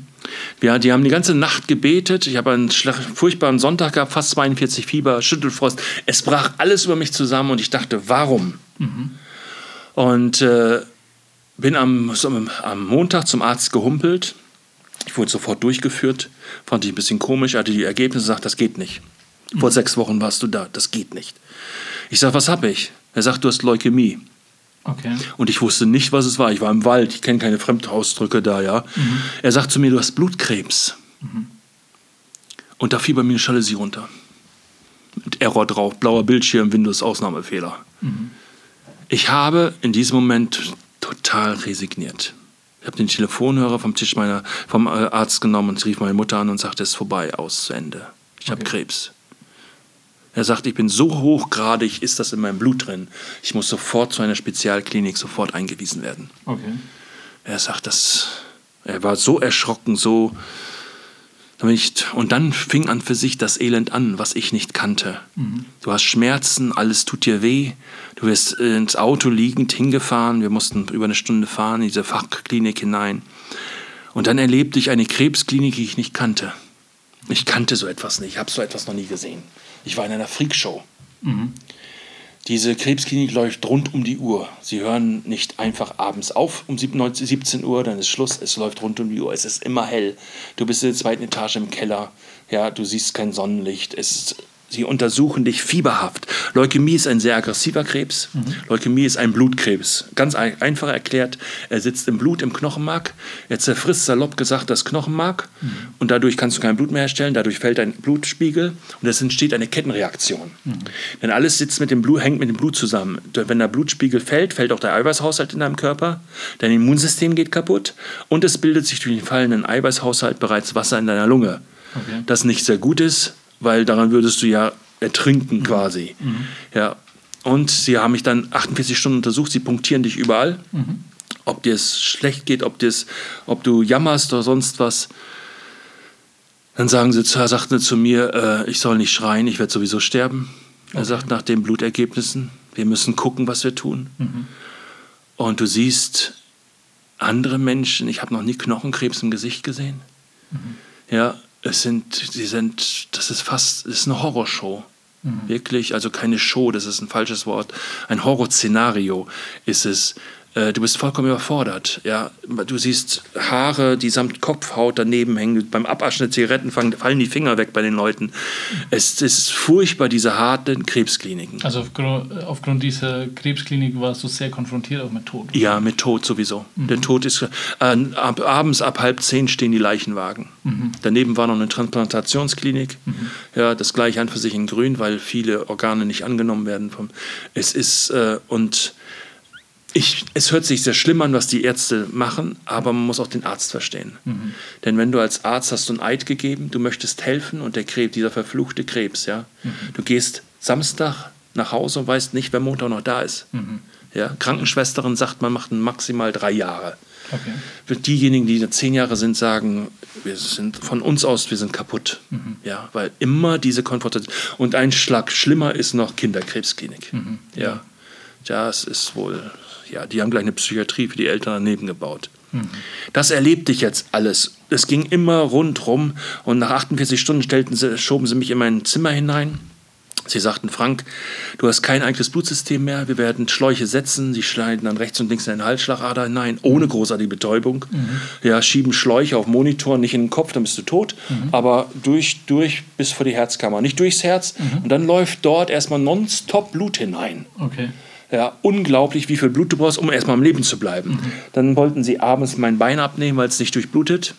Ja, die haben die ganze Nacht gebetet. Ich habe einen furchtbaren Sonntag gehabt, fast 42 Fieber, Schüttelfrost. Es brach alles über mich zusammen und ich dachte, warum? Und äh, bin am, am Montag zum Arzt gehumpelt. Ich wurde sofort durchgeführt. Fand ich ein bisschen komisch. Hatte die Ergebnisse gesagt, das geht nicht. Vor sechs Wochen warst du da, das geht nicht. Ich sage, was habe ich? Er sagt, du hast Leukämie. Okay. Und ich wusste nicht, was es war. Ich war im Wald, ich kenne keine Fremdausdrücke da, ja. Er sagt zu mir, du hast Blutkrebs. Und da fiel bei mir eine Jalousie runter. Mit Error drauf, blauer Bildschirm, Windows, Ausnahmefehler. Ich habe in diesem Moment total resigniert. Ich habe den Telefonhörer vom Tisch meiner, vom äh, Arzt genommen und rief meine Mutter an und sagte, es ist vorbei, aus, zu Ende. Ich habe Krebs. Er sagt, ich bin so hochgradig, ist das in meinem Blut drin. Ich muss sofort zu einer Spezialklinik sofort eingewiesen werden. Okay. Er sagt, das, er war so erschrocken, so. Und dann fing an für sich das Elend an, was ich nicht kannte. Du hast Schmerzen, alles tut dir weh. Du wirst äh, ins Auto liegend hingefahren. Wir mussten über eine Stunde fahren in diese Fachklinik hinein. Und dann erlebte ich eine Krebsklinik, die ich nicht kannte. Ich kannte so etwas nicht, ich habe so etwas noch nie gesehen. Ich war in einer Freakshow. Diese Krebsklinik läuft rund um die Uhr. Sie hören nicht einfach abends auf um 17 17 Uhr, dann ist Schluss. Es läuft rund um die Uhr. Es ist immer hell. Du bist in der zweiten Etage im Keller. Ja, du siehst kein Sonnenlicht. Es, sie untersuchen dich fieberhaft. Leukämie ist ein sehr aggressiver Krebs. Leukämie ist ein Blutkrebs. Ganz ein, einfach erklärt. Er sitzt im Blut, im Knochenmark. Er zerfrisst salopp gesagt das Knochenmark. Und dadurch kannst du kein Blut mehr herstellen. Dadurch fällt dein Blutspiegel. Und es entsteht eine Kettenreaktion. Denn alles sitzt mit dem Blut, hängt mit dem Blut zusammen. Wenn der Blutspiegel fällt, fällt auch der Eiweißhaushalt in deinem Körper. Dein Immunsystem geht kaputt. Und es bildet sich durch den fallenden Eiweißhaushalt bereits Wasser in deiner Lunge. Okay. Das nicht sehr gut ist, weil daran würdest du ja ertrinken quasi. Ja. Und sie haben mich dann 48 Stunden untersucht. Sie punktieren dich überall. Ob dir es schlecht geht, ob, dir's, ob du jammerst oder sonst was. Dann sagen sie, zu- sagten sie zu mir, äh, ich soll nicht schreien, ich werde sowieso sterben. Er sagt nach den Blutergebnissen, wir müssen gucken, was wir tun. Und du siehst andere Menschen, ich habe noch nie Knochenkrebs im Gesicht gesehen. Ja, es sind, sie sind, das ist fast, das ist eine Horrorshow. Wirklich, also keine Show, das ist ein falsches Wort. Ein Horrorszenario ist es. Äh, Du bist vollkommen überfordert. Ja? Du siehst Haare, die samt Kopfhaut daneben hängen. Beim Abwaschen der Zigaretten fallen, fallen die Finger weg bei den Leuten. Es ist furchtbar, diese harten Krebskliniken. Also aufgrund, aufgrund dieser Krebsklinik warst du sehr konfrontiert auch mit Tod. Ja, mit Tod sowieso. Der Tod ist. Äh, ab, abends ab halb zehn stehen die Leichenwagen. Daneben war noch eine Transplantationsklinik. Ja, das gleiche an für sich in Grün, weil viele Organe nicht angenommen werden. Vom, es ist. Äh, und. Ich, es hört sich sehr schlimm an, was die Ärzte machen, aber man muss auch den Arzt verstehen. Denn wenn du als Arzt hast du ein Eid gegeben, du möchtest helfen und der Krebs, dieser verfluchte Krebs, ja, du gehst Samstag nach Hause und weißt nicht, wer Montag noch da ist. Ja, Krankenschwesterin sagt, man macht maximal drei Jahre. Okay. Diejenigen, die zehn Jahre sind, sagen, wir sind von uns aus, wir sind kaputt. Ja, weil immer diese Konfrontation. Und ein Schlag schlimmer ist noch Kinderkrebsklinik. Ja, das ist wohl, ja, die haben gleich eine Psychiatrie für die Eltern daneben gebaut. Das erlebte ich jetzt alles. Es ging immer rundrum und nach 48 Stunden stellten sie, schoben sie mich in mein Zimmer hinein. Sie sagten, Frank, du hast kein eigenes Blutsystem mehr, wir werden Schläuche setzen, sie schneiden dann rechts und links in deine Halsschlagader hinein, ohne großartige Betäubung. Ja, schieben Schläuche auf Monitor, nicht in den Kopf, dann bist du tot, aber durch, durch bis vor die Herzkammer, nicht durchs Herz. Und dann läuft dort erstmal nonstop Blut hinein. Okay. Ja, unglaublich, wie viel Blut du brauchst, um erstmal am Leben zu bleiben. Dann wollten sie abends mein Bein abnehmen, weil es nicht durchblutet.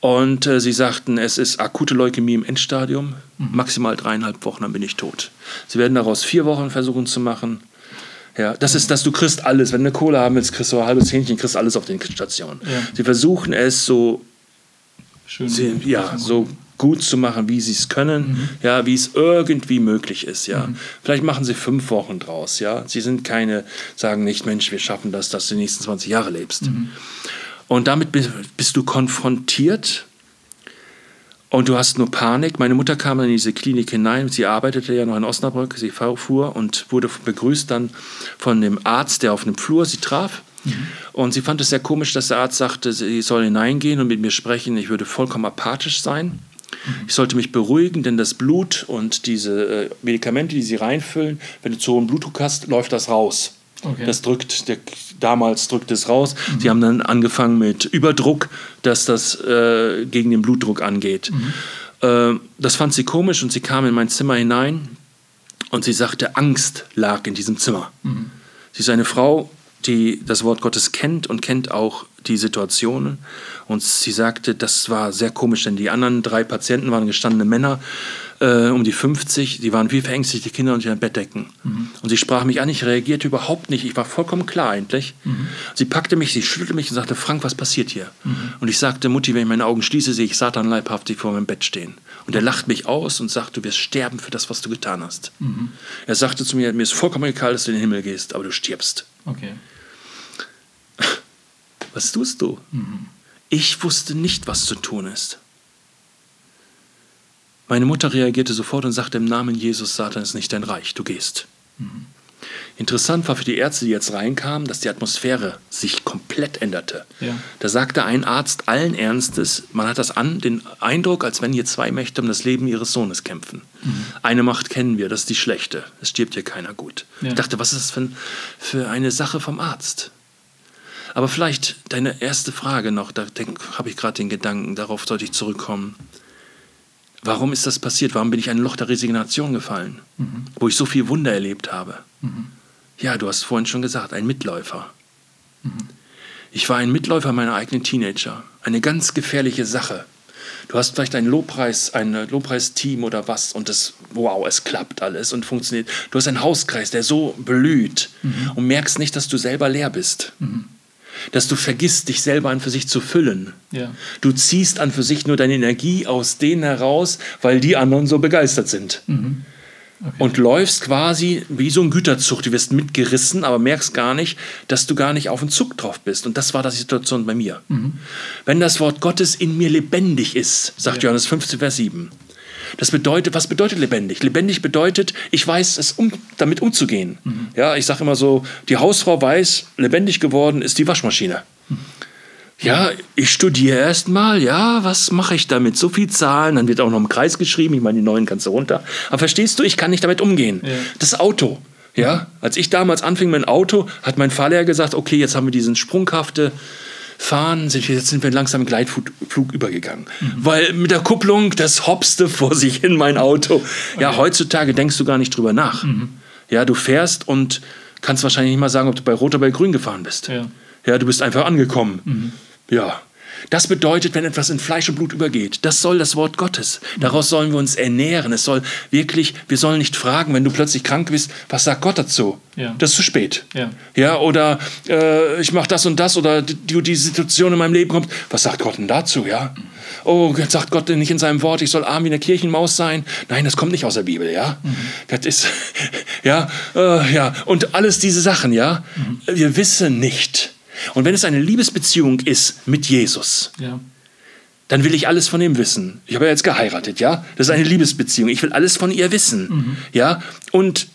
Und äh, sie sagten, es ist akute Leukämie im Endstadium, maximal dreieinhalb Wochen, dann bin ich tot. Sie werden daraus vier Wochen versuchen zu machen. Ja, das ist, dass du kriegst alles. Wenn du Kohle haben willst, kriegst du ein halbes Hähnchen, kriegst alles auf den Stationen. Ja. Sie versuchen es so Schön. sie, ja, so gut zu machen, wie sie es können, ja, wie es irgendwie möglich ist, ja. Vielleicht machen sie fünf Wochen draus, ja. Sie sind keine, sagen nicht, Mensch, wir schaffen das, dass du die nächsten 20 Jahre lebst. Und damit bi- bist du konfrontiert und du hast nur Panik. Meine Mutter kam dann in diese Klinik hinein. Sie arbeitete ja noch in Osnabrück. Sie fuhr und wurde begrüßt dann von dem Arzt, der auf einem Flur sie traf. Und sie fand es sehr komisch, dass der Arzt sagte, sie soll hineingehen und mit mir sprechen. Ich würde vollkommen apathisch sein. Ich sollte mich beruhigen, denn das Blut und diese äh, Medikamente, die sie reinfüllen, wenn du zu hohen Blutdruck hast, läuft das raus. Okay. Das drückt, der, damals drückt es raus. Sie haben dann angefangen mit Überdruck, dass das äh, gegen den Blutdruck angeht. Äh, das fand sie komisch und sie kam in mein Zimmer hinein und sie sagte, Angst lag in diesem Zimmer. Sie ist eine Frau, die das Wort Gottes kennt und kennt auch die Situationen. Und sie sagte, das war sehr komisch, denn die anderen drei Patienten waren gestandene Männer, äh, um die 50, die waren wie verängstigte Kinder unter ihren Bettdecken. Und sie sprach mich an, ich reagierte überhaupt nicht, ich war vollkommen klar eigentlich. Sie packte mich, sie schüttelte mich und sagte, Frank, was passiert hier? Und ich sagte, Mutti, wenn ich meine Augen schließe, sehe ich Satan leibhaftig vor meinem Bett stehen. Und er lacht mich aus und sagt, du wirst sterben für das, was du getan hast. Er sagte zu mir, mir ist vollkommen egal, dass du in den Himmel gehst, aber du stirbst. Okay. Was tust du? Ich wusste nicht, was zu tun ist. Meine Mutter reagierte sofort und sagte im Namen Jesus, Satan ist nicht dein Reich, du gehst. Interessant war für die Ärzte, die jetzt reinkamen, dass die Atmosphäre sich komplett änderte. Ja. Da sagte ein Arzt allen Ernstes, man hat das an, den Eindruck, als wenn hier zwei Mächte um das Leben ihres Sohnes kämpfen. Eine Macht kennen wir, das ist die schlechte. Es stirbt hier keiner gut. Ja. Ich dachte, was ist das für, für eine Sache vom Arzt? Aber vielleicht deine erste Frage noch, da habe ich gerade den Gedanken, darauf sollte ich zurückkommen. Warum ist das passiert? Warum bin ich in ein Loch der Resignation gefallen, wo ich so viel Wunder erlebt habe? Ja, du hast vorhin schon gesagt, ein Mitläufer. Ich war ein Mitläufer meiner eigenen Teenager. Eine ganz gefährliche Sache. Du hast vielleicht ein Lobpreis, ein Lobpreisteam oder was und es, wow, es klappt alles und funktioniert. Du hast einen Hauskreis, der so blüht und merkst nicht, dass du selber leer bist. Dass du vergisst, dich selber an für sich zu füllen. Ja. Du ziehst an für sich nur deine Energie aus denen heraus, weil die anderen so begeistert sind. Und läufst quasi wie so ein Güterzug. Du wirst mitgerissen, aber merkst gar nicht, dass du gar nicht auf den Zug drauf bist. Und das war die Situation bei mir. Wenn das Wort Gottes in mir lebendig ist, sagt Johannes 15, Vers 7. Das bedeutet, was bedeutet lebendig? Lebendig bedeutet, ich weiß, es um, damit umzugehen. Ja, ich sage immer so, die Hausfrau weiß, lebendig geworden ist die Waschmaschine. Ja, ich studiere erstmal, ja, was mache ich damit? So viel Zahlen, dann wird auch noch im Kreis geschrieben, ich meine, die neuen kannst du runter. Aber verstehst du, ich kann nicht damit umgehen. Ja. Das Auto, ja, als ich damals anfing mit dem Auto, hat mein Fahrlehrer gesagt, okay, jetzt haben wir diesen sprunghafte Fahren, sind wir, jetzt sind wir langsam im Gleitflug übergegangen. Mhm. Weil mit der Kupplung, das hopste vor sich hin mein Auto. Ja, okay. heutzutage denkst du gar nicht drüber nach. Mhm. Ja, du fährst und kannst wahrscheinlich nicht mal sagen, ob du bei Rot oder bei Grün gefahren bist. Ja, ja du bist einfach angekommen. Mhm. Ja, das bedeutet, wenn etwas in Fleisch und Blut übergeht, das soll das Wort Gottes. Daraus sollen wir uns ernähren. Es soll wirklich, wir sollen nicht fragen, wenn du plötzlich krank bist, was sagt Gott dazu? Ja. Das ist zu spät. Ja, ja oder äh, ich mache das und das oder die, die Situation in meinem Leben kommt, was sagt Gott denn dazu? Ja? Oh, sagt Gott denn nicht in seinem Wort, ich soll arm wie eine Kirchenmaus sein? Nein, das kommt nicht aus der Bibel, ja? Mhm. Das ist, <laughs> ja, äh, ja. Und alles diese Sachen, ja? Mhm. Wir wissen nicht, und wenn es eine Liebesbeziehung ist mit Jesus, ja. dann will ich alles von ihm wissen. Ich habe ja jetzt geheiratet, ja? Das ist eine Liebesbeziehung. Ich will alles von ihr wissen, mhm. ja? Und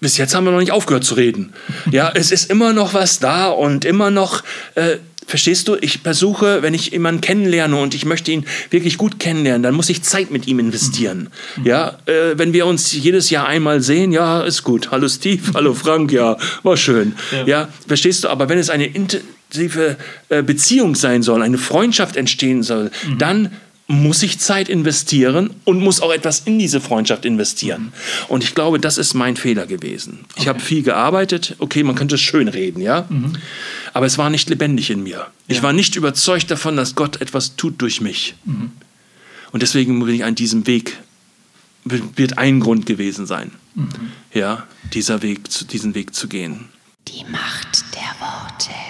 bis jetzt haben wir noch nicht aufgehört zu reden. Ja, es ist immer noch was da und immer noch äh, Verstehst du? Ich versuche, wenn ich jemanden kennenlerne und ich möchte ihn wirklich gut kennenlernen, dann muss ich Zeit mit ihm investieren. Mhm. Ja, äh, wenn wir uns jedes Jahr einmal sehen, ja, ist gut. Hallo Steve, <laughs> hallo Frank, ja, war schön. Ja, ja verstehst du? Aber wenn es eine intensive äh, Beziehung sein soll, eine Freundschaft entstehen soll, mhm. dann muss ich Zeit investieren und muss auch etwas in diese Freundschaft investieren. Und ich glaube, das ist mein Fehler gewesen. Ich okay. habe viel gearbeitet. Okay, man könnte es schön reden, ja. Mhm. Aber es war nicht lebendig in mir. Ja. Ich war nicht überzeugt davon, dass Gott etwas tut durch mich. Mhm. Und deswegen bin ich an diesem Weg, wird ein Grund gewesen sein, mhm. ja, dieser Weg, diesen Weg zu gehen. Die Macht der Worte.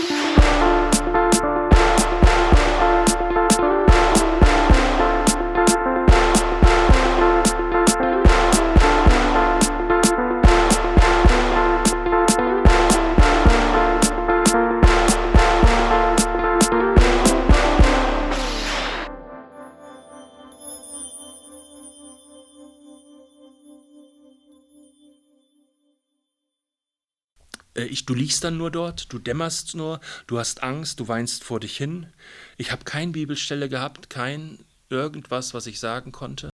Ich, du liegst dann nur dort, du dämmerst nur, du hast Angst, du weinst vor dich hin. Ich habe keine Bibelstelle gehabt, kein irgendwas, was ich sagen konnte.